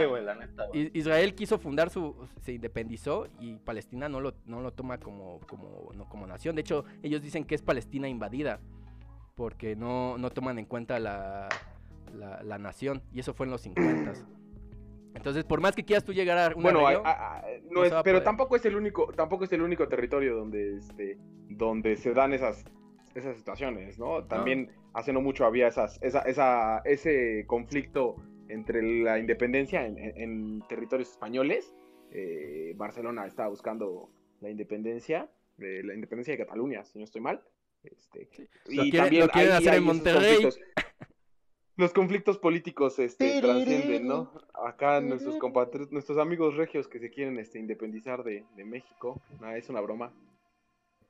Israel quiso fundar su, se independizó y Palestina no lo, no lo toma como, como, como nación. De hecho, ellos dicen que es Palestina invadida porque no, no toman en cuenta la, la, nación y eso fue en los 50. Entonces, por más que quieras tú llegar a una bueno, no es, pero tampoco es el único, tampoco es el único territorio donde, este, donde se dan esas, esas situaciones, ¿no? También hace no mucho había esas, esa, esa, ese conflicto entre la independencia en, territorios españoles. Eh, Barcelona estaba buscando la independencia, eh, la independencia de Cataluña, si no estoy mal. Este, y también quieren hacer en Monterrey. Los conflictos políticos este, transcienden, ¿no? Acá nuestros compatriotas, nuestros amigos regios que se quieren este, independizar de, México, es una broma.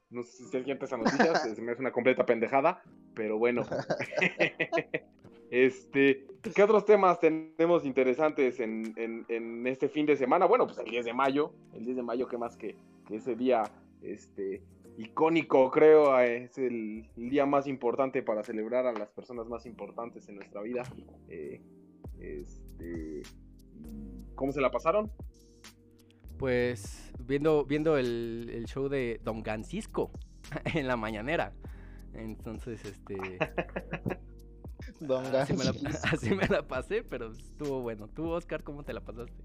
No sé si alguien esa noticia, se me hace una completa pendejada, pero bueno. Este, ¿qué otros temas tenemos interesantes en, este fin de semana? Bueno, pues el 10 de mayo, el 10 de mayo, ¿qué más que, ese día este, icónico, creo, es el, día más importante para celebrar a las personas más importantes en nuestra vida. Eh, este, ¿Cómo se la pasaron? Pues viendo, viendo el, el show de Don Francisco en la mañanera. Entonces, este... así, me la, pasé, pero estuvo bueno. ¿Tú, Oscar, cómo te la pasaste?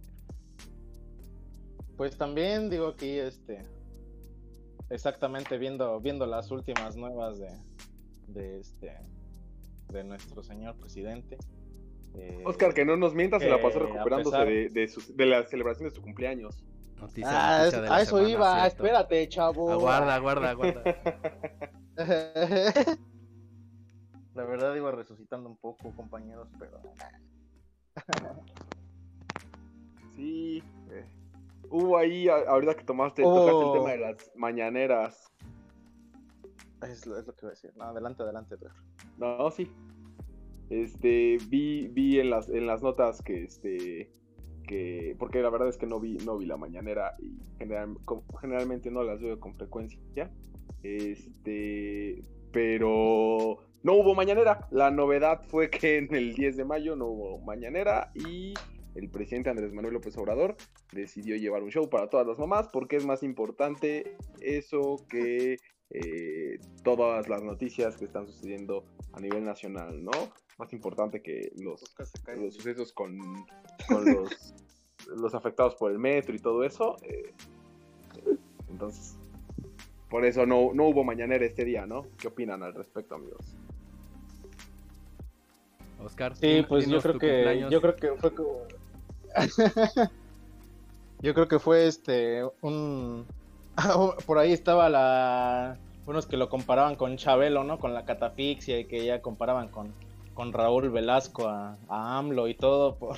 Pues también digo aquí, este, exactamente viendo, viendo las últimas nuevas de, de este, de nuestro señor presidente. Eh, Oscar, que no nos mientas, se la pasó recuperándose de, de, la celebración de su cumpleaños. ah, a eso iba, espérate, chavo. Aguarda, aguarda, aguarda. La verdad iba resucitando un poco, compañeros, pero... sí, eh, hubo ahí, ahorita que tomaste, tocaste el tema de las mañaneras. Es lo, que voy a decir. No, adelante, adelante, No, sí. Este, vi, vi en las, en las notas que este que porque la verdad es que no vi no vi la mañanera y generalmente no las veo con frecuencia este pero no hubo mañanera la novedad fue que en el 10 de mayo no hubo mañanera y el presidente Andrés Manuel López Obrador decidió llevar un show para todas las mamás porque es más importante eso que eh, todas las noticias que están sucediendo a nivel nacional, ¿no? Más importante que los, los sucesos con, los, los, afectados por el metro y todo eso. Eh, entonces, por eso no, no hubo mañanera este día, ¿no? ¿Qué opinan al respecto, amigos? Oscar. Sí, pues yo creo que yo creo que fue como yo creo que fue este un por ahí estaba la. Unos que lo comparaban con Chabelo, ¿no? Con la catafixia y que ya comparaban con, con Raúl Velasco a, AMLO y todo por,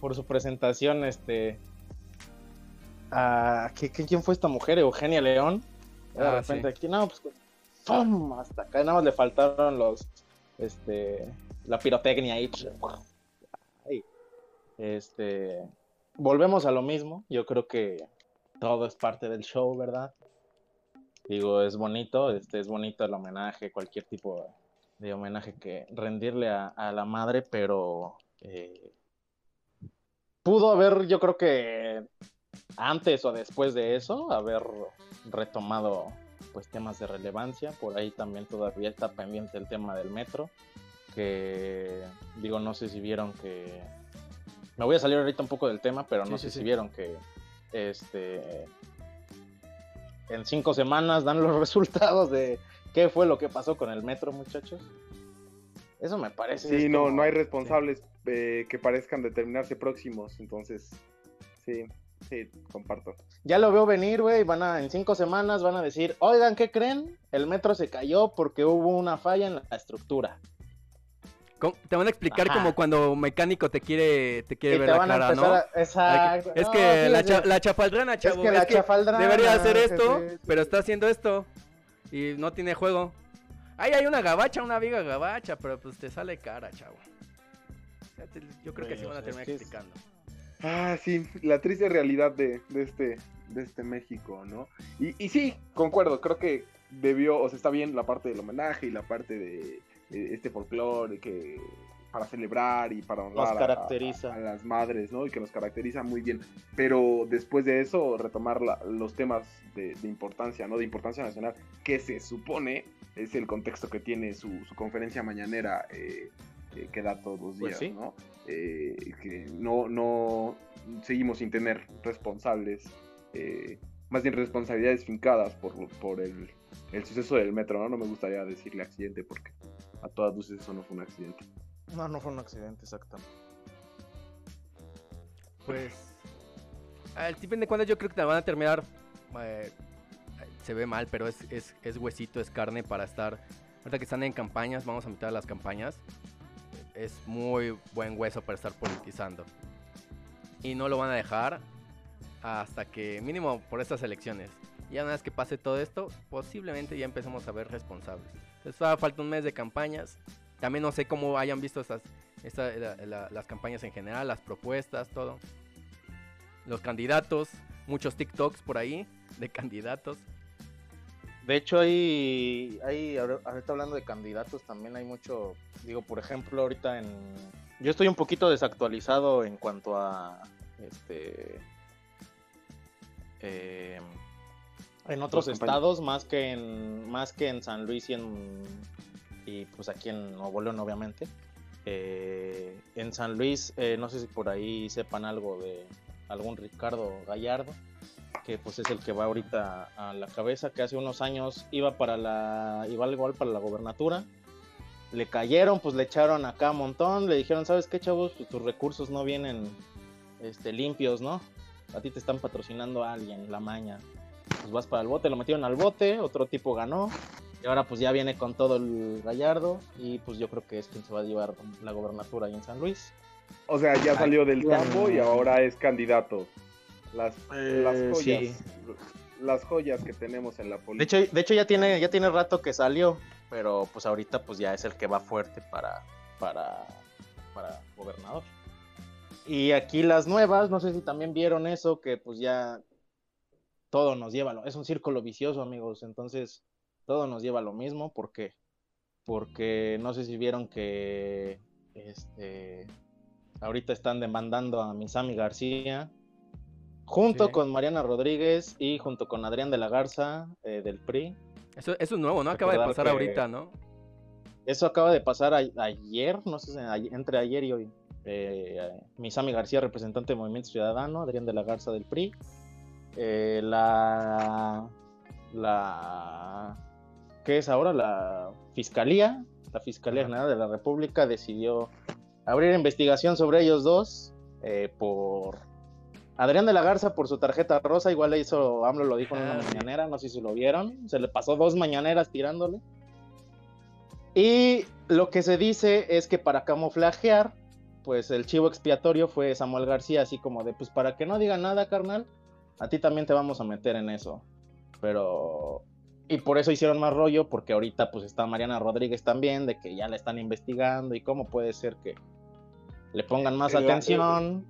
por su presentación. Este. A, ¿Quién fue esta mujer? Eugenia León. De ah, repente aquí, no, pues. Hasta acá nada más le faltaron los. Este. La pirotecnia ahí. Este. Volvemos a lo mismo. Yo creo que todo es parte del show, ¿verdad? Digo, es bonito, este, es bonito el homenaje, cualquier tipo de homenaje que rendirle a, la madre, pero eh, pudo haber, yo creo que antes o después de eso, haber retomado pues temas de relevancia. Por ahí también todavía está pendiente el tema del metro, que digo, no sé si vieron que... Me voy a salir ahorita un poco del tema, pero no sé si vieron que este, en cinco semanas dan los resultados de qué fue lo que pasó con el metro, muchachos. Eso me parece. Sí, no, no hay responsables eh, que parezcan determinarse próximos, entonces, sí, sí, comparto. Ya lo veo venir, güey, van a, en cinco semanas van a decir, oigan, ¿qué creen? El metro se cayó porque hubo una falla en la estructura. Te van a explicar como cuando un mecánico te quiere, te quiere ver la cara, ¿no? Exacto. Es que la, la, chafaldrana, chavo. Es que la Debería hacer esto, pero está haciendo esto. Y no tiene juego. Ahí hay una gabacha, una viga gabacha, pero pues te sale cara, chavo. Yo creo que sí van a terminar explicando. Ah, sí, la triste realidad de, de, este, de este México, ¿no? Y, y sí, concuerdo, creo que debió, o sea, está bien la parte del homenaje y la parte de este folclore que para celebrar y para honrar a, las madres, ¿no? Y que nos caracteriza muy bien. Pero después de eso, retomar los temas de, importancia, ¿no? De importancia nacional, que se supone es el contexto que tiene su, conferencia mañanera eh, que da todos los pues días, ¿no? Eh, que no, no seguimos sin tener responsables, más bien responsabilidades fincadas por, por el, el suceso del metro, ¿no? No me gustaría decirle accidente porque a todas luces eso no fue un accidente. No, no fue un accidente, exactamente. Pues, al fin de cuentas yo creo que te van a terminar, eh, se ve mal, pero es, es, huesito, es carne para estar, ahorita que están en campañas, vamos a mitad de las campañas, es muy buen hueso para estar politizando. Y no lo van a dejar hasta que, mínimo por estas elecciones. Ya una vez que pase todo esto, posiblemente ya empecemos a ver responsables. Entonces falta un mes de campañas. También no sé cómo hayan visto estas, las campañas en general, las propuestas, todo. Los candidatos, muchos TikToks por ahí de candidatos. De hecho, hay, hay, ahorita hablando de candidatos, también hay mucho, digo, por ejemplo, ahorita en... Yo estoy un poquito desactualizado en cuanto a, este, eh, en otros estados más que en más que en San Luis y en y pues aquí en Nuevo León obviamente. Eh, en San Luis eh, no sé si por ahí sepan algo de algún Ricardo Gallardo que pues es el que va ahorita a la cabeza que hace unos años iba para la iba igual para la gobernatura. Le cayeron pues le echaron acá un montón le dijeron sabes qué chavos pues tus recursos no vienen este limpios no a ti te están patrocinando a alguien la maña. Pues vas para el bote, lo metieron al bote, otro tipo ganó, y ahora pues ya viene con todo el Gallardo, y pues yo creo que es quien se va a llevar la gobernatura ahí en San Luis. O sea, ya salió del campo y ahora es candidato. Las, las Eh, joyas. sí. Las joyas que tenemos en la De política. hecho, de hecho ya tiene, ya tiene rato que salió, pero pues ahorita pues ya es el que va fuerte para, para, para gobernador. Y aquí las nuevas, no sé si también vieron eso, que pues ya todo nos lleva, a lo- es un círculo vicioso, amigos, entonces todo nos lleva a lo mismo, porque porque no sé si vieron que este ahorita están demandando a Misami García junto Sí. con Mariana Rodríguez y junto con Adrián de la Garza eh, del PRI. Eso, eso es nuevo, ¿no? Acaba de pasar ahorita, ¿no? Eso acaba de pasar a- ayer, no sé, entre ayer y hoy. Eh, Misami García, representante del Movimiento Ciudadano, Adrián de la Garza del PRI. Eh, la, la, ¿qué es ahora? La Fiscalía, la Fiscalía. General de la República decidió abrir investigación sobre ellos dos eh, por Adrián de la Garza por su tarjeta rosa, igual le hizo, AMLO lo dijo en una Ah, mañanera, no sé si lo vieron, se le pasó dos mañaneras tirándole. Y lo que se dice es que para camuflajear, pues el chivo expiatorio fue Samuel García, así como de, pues para que no diga nada, carnal, a ti también te vamos a meter en eso. Pero... Y por eso hicieron más rollo, porque ahorita pues está Mariana Rodríguez también, de que ya la están investigando y cómo puede ser que le pongan más la- atención.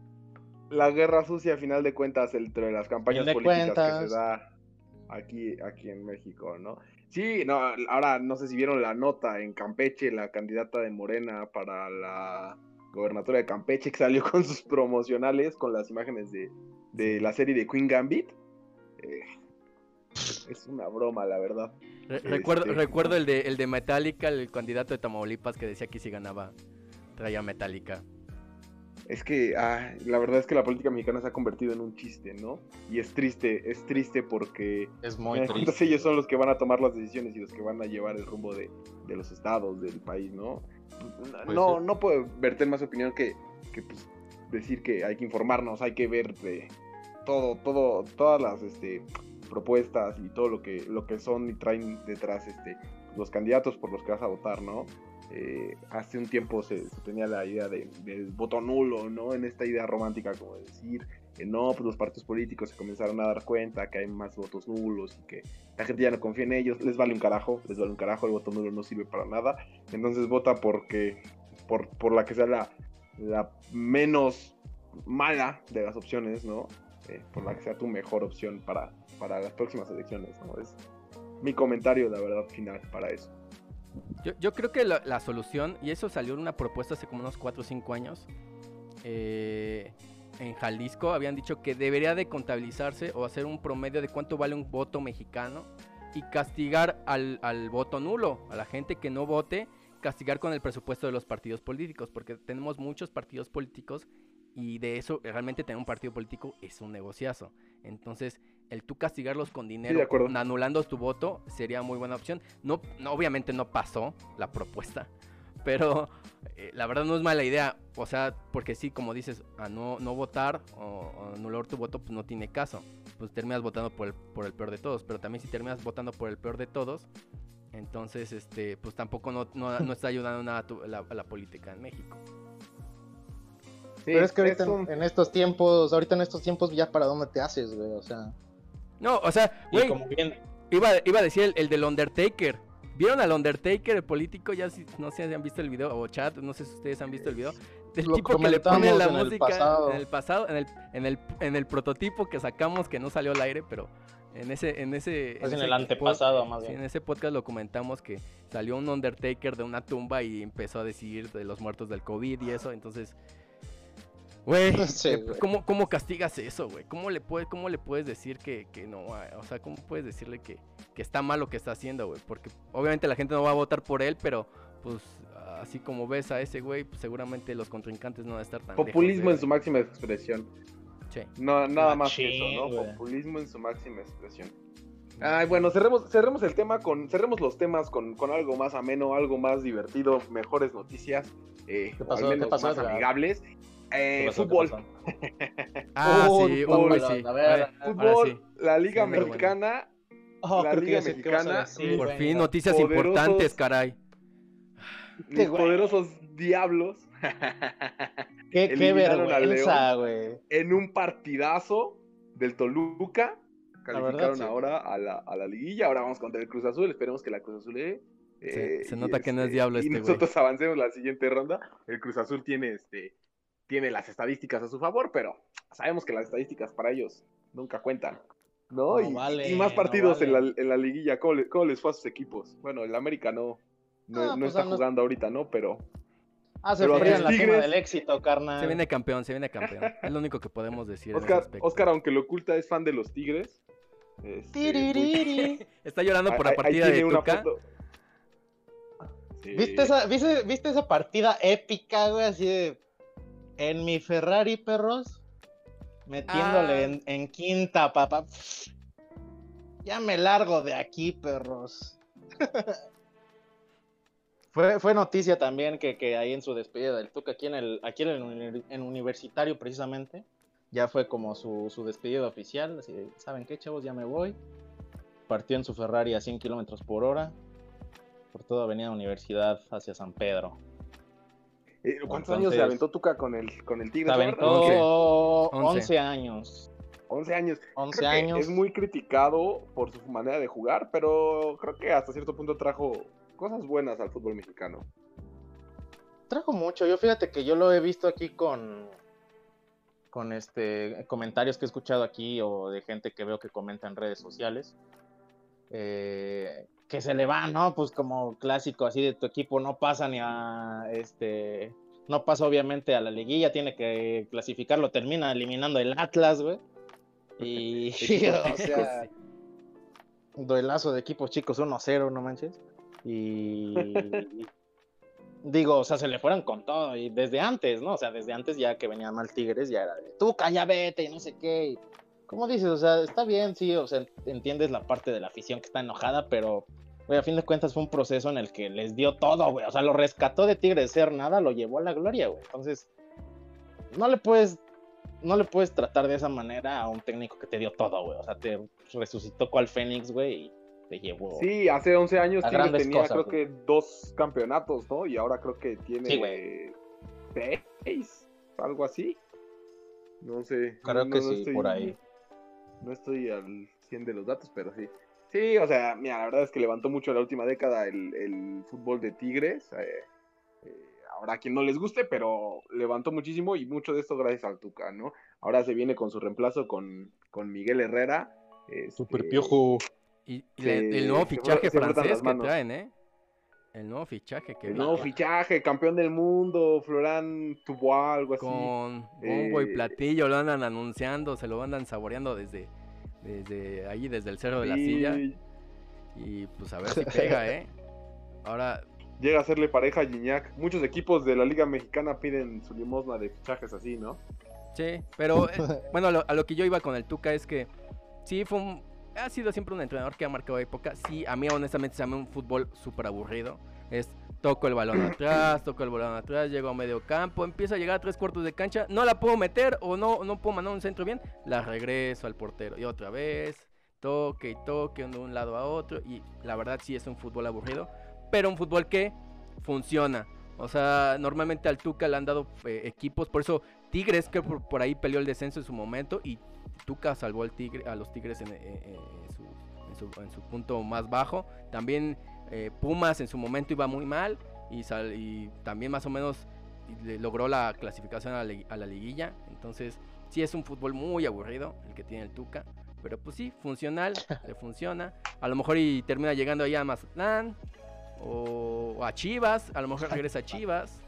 La guerra sucia, a final de cuentas, entre las campañas de políticas que se da aquí, aquí en México, ¿no? Sí, no, ahora no sé si vieron la nota en Campeche, la candidata de Morena para la gobernatura de Campeche, que salió con sus promocionales, con las imágenes de, de la serie de Queen Gambit. Eh, es una broma, la verdad. Re- recuerdo, Este- recuerdo el de, el de Metallica, el candidato de Tamaulipas que decía que si ganaba traía Metallica. Es que, ah, la verdad es que la política mexicana se ha convertido en un chiste, ¿no? Y es triste, es triste porque Es muy Entonces triste. ellos son los que van a tomar las decisiones y los que van a llevar el rumbo de, de los estados, del país, ¿no? Pues no, sí. no puedo verte más opinión que, que, pues, decir que hay que informarnos, hay que ver de todo, todo, todas las este, propuestas y todo lo que, lo que son y traen detrás este, los candidatos por los que vas a votar, ¿no? Eh, hace un tiempo se, tenía la idea de- del voto nulo, ¿no? En esta idea romántica como de decir que no, pues los partidos políticos se comenzaron a dar cuenta que hay más votos nulos y que la gente ya no confía en ellos, les vale un carajo, les vale un carajo, el voto nulo no sirve para nada, entonces vota porque, por, por la que sea la, la menos mala de las opciones, ¿no? Eh, por la que sea tu mejor opción para, para las próximas elecciones, ¿no? Es mi comentario, la verdad, final para eso. Yo, yo creo que la, la solución, y eso salió en una propuesta hace como unos 4 o 5 años, eh, en Jalisco habían dicho que debería de contabilizarse o hacer un promedio de cuánto vale un voto mexicano y castigar al, al voto nulo, a la gente que no vote, castigar con el presupuesto de los partidos políticos, porque tenemos muchos partidos políticos y de eso realmente tener un partido político es un negociazo. Entonces, el tú castigarlos con dinero, anulando tu voto, sería muy buena opción. No, no obviamente no pasó la propuesta, pero eh, la verdad no es mala idea. O sea, porque sí, como dices, a no, no votar o, o anular tu voto, pues no tiene caso. Pues terminas votando por el, por el peor de todos. Pero también si terminas votando por el peor de todos, entonces, este, pues tampoco no, no, no está ayudando nada a, tu- la, a la política en México. Pero es que ahorita es un- en estos tiempos, ahorita en estos tiempos ya para dónde te haces, güey, o sea. No, o sea, Y güey, como bien, iba, iba a decir el, el del Undertaker. ¿Vieron al Undertaker, el político? Ya si, no sé si han visto el video, o chat, no sé si ustedes han visto el video. Del Lo tipo que le pone la en el música en el pasado, en el, en el, en el prototipo que sacamos que no salió al aire, pero en ese, en ese. es en ese el antepasado, más bien. en ese podcast lo comentamos que salió un Undertaker de una tumba y empezó a decir de los muertos del COVID y eso, entonces... Güey, Sí, ¿qué- güey. ¿cómo, ¿cómo castigas eso, güey? ¿Cómo le, puedes, ¿Cómo le puedes decir que, que no? O sea, ¿cómo puedes decirle que, que está mal lo que está haciendo, güey? Porque obviamente la gente no va a votar por él, pero pues así como ves a ese güey, pues, seguramente los contrincantes no van a estar tan Populismo de- en su máxima expresión. Sí. No, nada más que eso, ¿no? güey. Populismo en su máxima expresión. Ay, bueno, cerremos, cerremos el tema con, cerremos los temas con, con algo más ameno, algo más divertido, mejores noticias, eh, ¿Qué o pasó? al ¿Qué menos pasó, más amigables. Eh, ¿Qué pasó? ¿Qué fútbol? Ah, sí, fútbol, uy, sí. a ver, A ver, ahora fútbol, sí. la Liga Sí, bueno. Mexicana, Oh, La Liga a Mexicana, decir, Por venga. fin, noticias Poderosos- importantes, caray. mis güey. poderosos diablos, Qué, qué vergüenza, güey. en un partidazo del Toluca. Calificaron ahora a la, a la liguilla. Ahora vamos contra el Cruz Azul. Esperemos que la Cruz Azul le se, se, nota que no es este, diablo este Y nosotros avancemos la siguiente ronda. El Cruz Azul tiene este tiene las estadísticas a su favor, pero sabemos que las estadísticas para ellos nunca cuentan. ¿No? y, más partidos en, la, en, la, liguilla. ¿Cómo, les fue a sus equipos? Bueno, el América no, no, pues está jugando ahorita, ¿no? Pero. Ah, se pero en la Tigres, del éxito, carnal. Se viene campeón, se viene campeón. es lo único que podemos decir. Oscar, Oscar, aunque lo oculta, es fan de los Tigres. Este, está llorando por la partida de Tuca. ¿Viste, esa, viste, ¿Viste esa partida épica, güey? Así de. En mi Ferrari, perros. Metiéndole ah. en, quinta, papá. Ya me largo de aquí, perros. fue, fue noticia también que, que, ahí en su despedida del Tuca, aquí en el, aquí en, en Universitario precisamente, ya fue como su, su despedida oficial. Así, ¿saben qué, chavos? Ya me voy. Partió en su Ferrari a 100 kilómetros por hora por toda Avenida Universidad hacia San Pedro. Eh, ¿Cuántos años se aventó Tuca con el, con el Tigre? Se aventó 11. años. 11 años. 11 años. Es muy criticado por su manera de jugar, pero creo que hasta cierto punto trajo cosas buenas al fútbol mexicano. Trajo mucho. Yo fíjate que yo lo he visto aquí con con este comentarios que he escuchado aquí o de gente que veo que comenta en redes sociales. Eh, que se le va, ¿no? Pues como clásico así de tu equipo no pasa ni a este no pasa obviamente a la liguilla, tiene que clasificarlo, termina eliminando el Atlas, güey. Y, o sea, duelazo de equipos chicos 1-0, no manches. Y digo, o sea, se le fueron con todo y desde antes, ¿no? O sea, desde antes ya que venía mal Tigres ya era de, tú calla vete y no sé qué. ¿Cómo dices? O sea, está bien, sí, o sea, entiendes la parte de la afición que está enojada, pero, güey, a fin de cuentas fue un proceso en el que les dio todo, güey. O sea, lo rescató de Tigre de ser nada, lo llevó a la gloria, güey. Entonces, no le puedes, no le puedes tratar de esa manera a un técnico que te dio todo, güey. O sea, te resucitó cual Fénix, güey, y te llevó. Sí, hace 11 años Tigre tenía, creo que, dos campeonatos, ¿no? Y ahora creo que tiene seis, algo así. No sé. Creo que sí, por ahí. No estoy al 100 de los datos, pero sí. Sí, o sea, mira, la verdad es que levantó mucho en la última década el, fútbol de Tigres. Eh, eh, ahora a quien no les guste, pero levantó muchísimo y mucho de esto gracias al Tuca, ¿no? Ahora se viene con su reemplazo con, con Miguel Herrera. Este, Super piojo. Y, el nuevo fichaje francés que traen, ¿eh? El nuevo fichaje que El nuevo fichaje, campeón del mundo, Florán Tubois, algo así. Con bombo y eh, platillo, lo andan anunciando, se lo andan saboreando desde, desde ahí, desde el cerro de la silla. Y pues a ver si pega, ¿eh? Ahora. Llega a serle pareja a Gignac. Muchos equipos de la Liga Mexicana piden su limosna de fichajes así, ¿no? Sí, pero eh, bueno, a lo, a lo, que yo iba con el Tuca es que sí fue un, ha sido siempre un entrenador que ha marcado época. Sí, a mí honestamente se llama un fútbol súper aburrido. Es toco el balón atrás, toco el balón atrás, llego a medio campo, empiezo a llegar a tres cuartos de cancha, no la puedo meter o no, no puedo mandar un centro bien, la regreso al portero y otra vez, toque y toque de un lado a otro y la verdad sí es un fútbol aburrido, pero un fútbol que funciona. O sea, normalmente al Tuca le han dado eh, equipos, por eso Tigres que por, ahí peleó el descenso en su momento y Tuca salvó al tigre, a los Tigres en, su, punto más bajo. También eh, Pumas en su momento iba muy mal y, y también más o menos logró la clasificación a la, liguilla. Entonces, sí es un fútbol muy aburrido el que tiene el Tuca. Pero pues sí, funcional, le funciona. A lo mejor y termina llegando ahí a Mazatlán o, a Chivas. A lo mejor regresa a Chivas,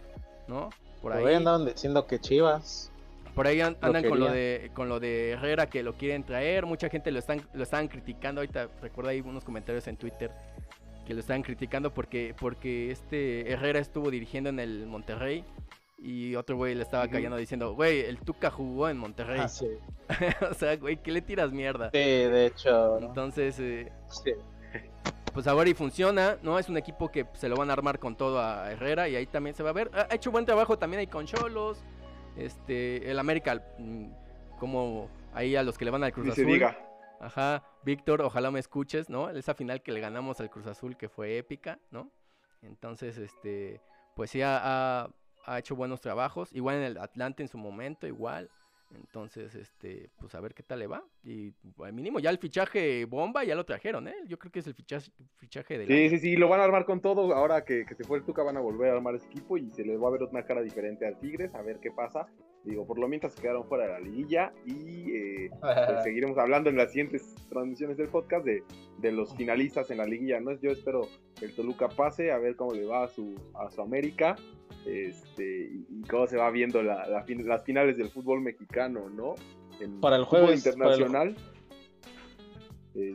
¿no? Por ahí. andaban diciendo que Chivas. Por ahí andan con lo de con lo de Herrera que lo quieren traer, mucha gente lo están lo estaban criticando, ahorita recuerdo ahí unos comentarios en Twitter que lo estaban criticando porque porque este Herrera estuvo dirigiendo en el Monterrey y otro güey le estaba callando diciendo, "Güey, el Tuca jugó en Monterrey." Ah, o sea, güey, ¿qué le tiras mierda? Sí, de hecho. Entonces, eh, pues ahora y funciona, ¿no? Es un equipo que se lo van a armar con todo a Herrera y ahí también se va a ver. Ha hecho buen trabajo también ahí con Cholos este, el América, mm, como ahí a los que le van al Cruz Azul. Diga. Ajá, Víctor, ojalá me escuches, ¿no? Esa final que le ganamos al Cruz Azul que fue épica, ¿no? Entonces, este, pues sí ha, ha, hecho buenos trabajos. Igual en el Atlante en su momento, igual. Entonces, este, pues a ver qué tal le va. Y al mínimo ya el fichaje bomba ya lo trajeron, ¿eh? Yo creo que es el fichaje, fichaje de... Sí, sí, sí, lo van a armar con todo. Ahora que, que se fue el Tuca van a volver a armar ese equipo y se les va a ver una cara diferente al Tigres, a ver qué pasa. Digo, por lo mientras se quedaron fuera de la liguilla y eh, pues seguiremos hablando en las siguientes transmisiones del podcast de, de, los finalistas en la liguilla. ¿no? Yo espero que el Toluca pase, a ver cómo le va a su, a su América este, y, cómo se va viendo la, las finales del fútbol mexicano, ¿no? para el jueves internacional.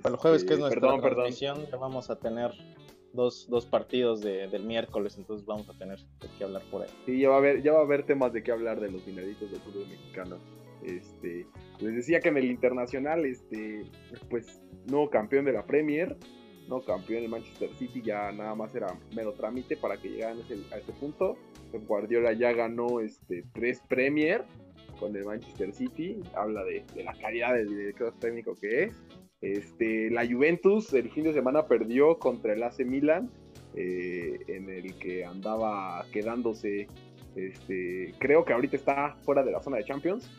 Para el, jueves, que es este, nuestra transmisión, ya vamos a tener dos, dos partidos de, del miércoles, entonces vamos a tener que hablar por ahí. Sí, ya va a haber, ya va a haber temas de qué hablar de los finalistas del fútbol mexicano. Este, les decía que en el internacional, este, pues, nuevo campeón de la Premier, no campeón del Manchester City, ya nada más era mero trámite para que llegaran a ese, a ese punto. Guardiola ya ganó este, tres Premier con el Manchester City, habla de, de la calidad del director técnico que es. Este, la Juventus el fin de semana perdió contra el AC Milan, eh, en el que andaba quedándose, este, creo que ahorita está fuera de la zona de Champions.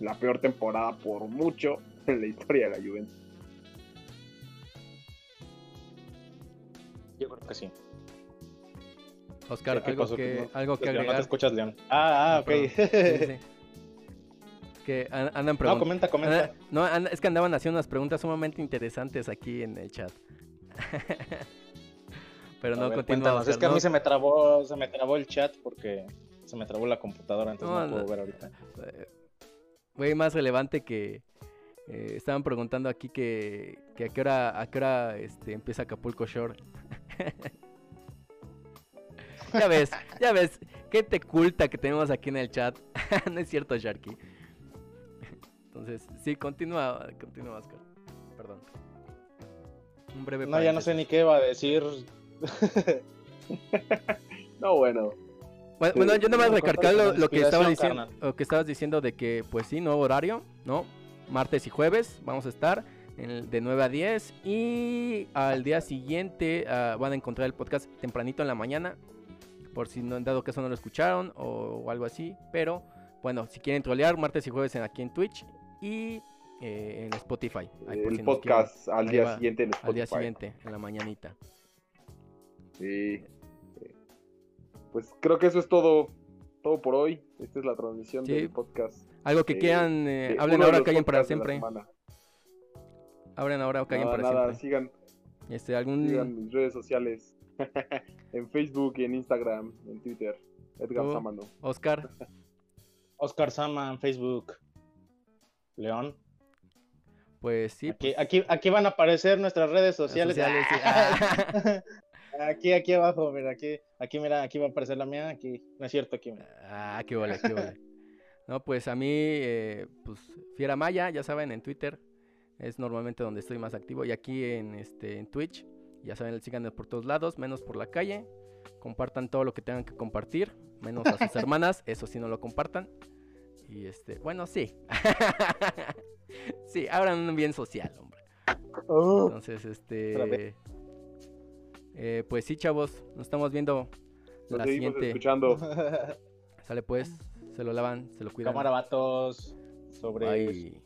la peor temporada por mucho en la historia de la Juventus. Yo creo que sí. Oscar, algo, que, algo que agregar. No te escuchas, León. Ah, ah, ok. que andan preguntando. No, comenta, comenta. no, es que andaban haciendo unas preguntas sumamente interesantes aquí en el chat. Pero no continuamos. Es que a mí se me trabó, se me trabó el chat porque se me trabó la computadora, entonces no, puedo ver ahorita. Güey, más relevante que eh, estaban preguntando aquí que, que, a qué hora, a qué hora este, empieza Acapulco Shore. ya ves, ya ves, qué te culta que tenemos aquí en el chat. no es cierto, Sharky. Entonces, sí, continúa, continúa, Oscar. Perdón. Un breve No, ya no sé ni qué iba a decir. no, bueno. Bueno, yo nada más recargar lo, que estaba diciendo, lo que estabas diciendo de que, pues sí, nuevo horario, ¿no? Martes y jueves vamos a estar de 9 a 10 y al día siguiente uh, van a encontrar el podcast tempranito en la mañana, por si no han dado caso no lo escucharon o, o algo así, pero bueno, si quieren trolear, martes y jueves en, aquí en Twitch y eh, en Spotify. el podcast al día siguiente en Spotify. Al día siguiente, en la mañanita. Sí. Pues creo que eso es todo, todo por hoy. Esta es la transmisión del podcast. Algo que quieran, eh, hablen ahora, callen para siempre. Hablen ahora o callen para nada, siempre. Sigan, este, algún... sigan mis redes sociales. en Facebook, en Instagram, en Twitter. Edgar Samano. Oscar. Oscar Sama en Facebook. León. Pues sí. Aquí, pues. aquí, aquí van a aparecer nuestras redes sociales. aquí, aquí abajo, mira, aquí, aquí, mira, aquí va a aparecer la mía, aquí, no es cierto, aquí, mira. Ah, qué vale, qué vale. no, pues a mí, eh, pues, Fiera Maya, ya saben, en Twitter, es normalmente donde estoy más activo, y aquí en, este, en Twitch, ya saben, síganme por todos lados, menos por la calle, compartan todo lo que tengan que compartir, menos a sus hermanas, eso sí no lo compartan. Y este, bueno, sí. sí, ahora un bien social, hombre. Oh. Entonces, este. Eh, pues sí, chavos, nos estamos viendo la siguiente. escuchando. Sale pues, se lo lavan, se lo cuidan. Cámara vatos. Sobre.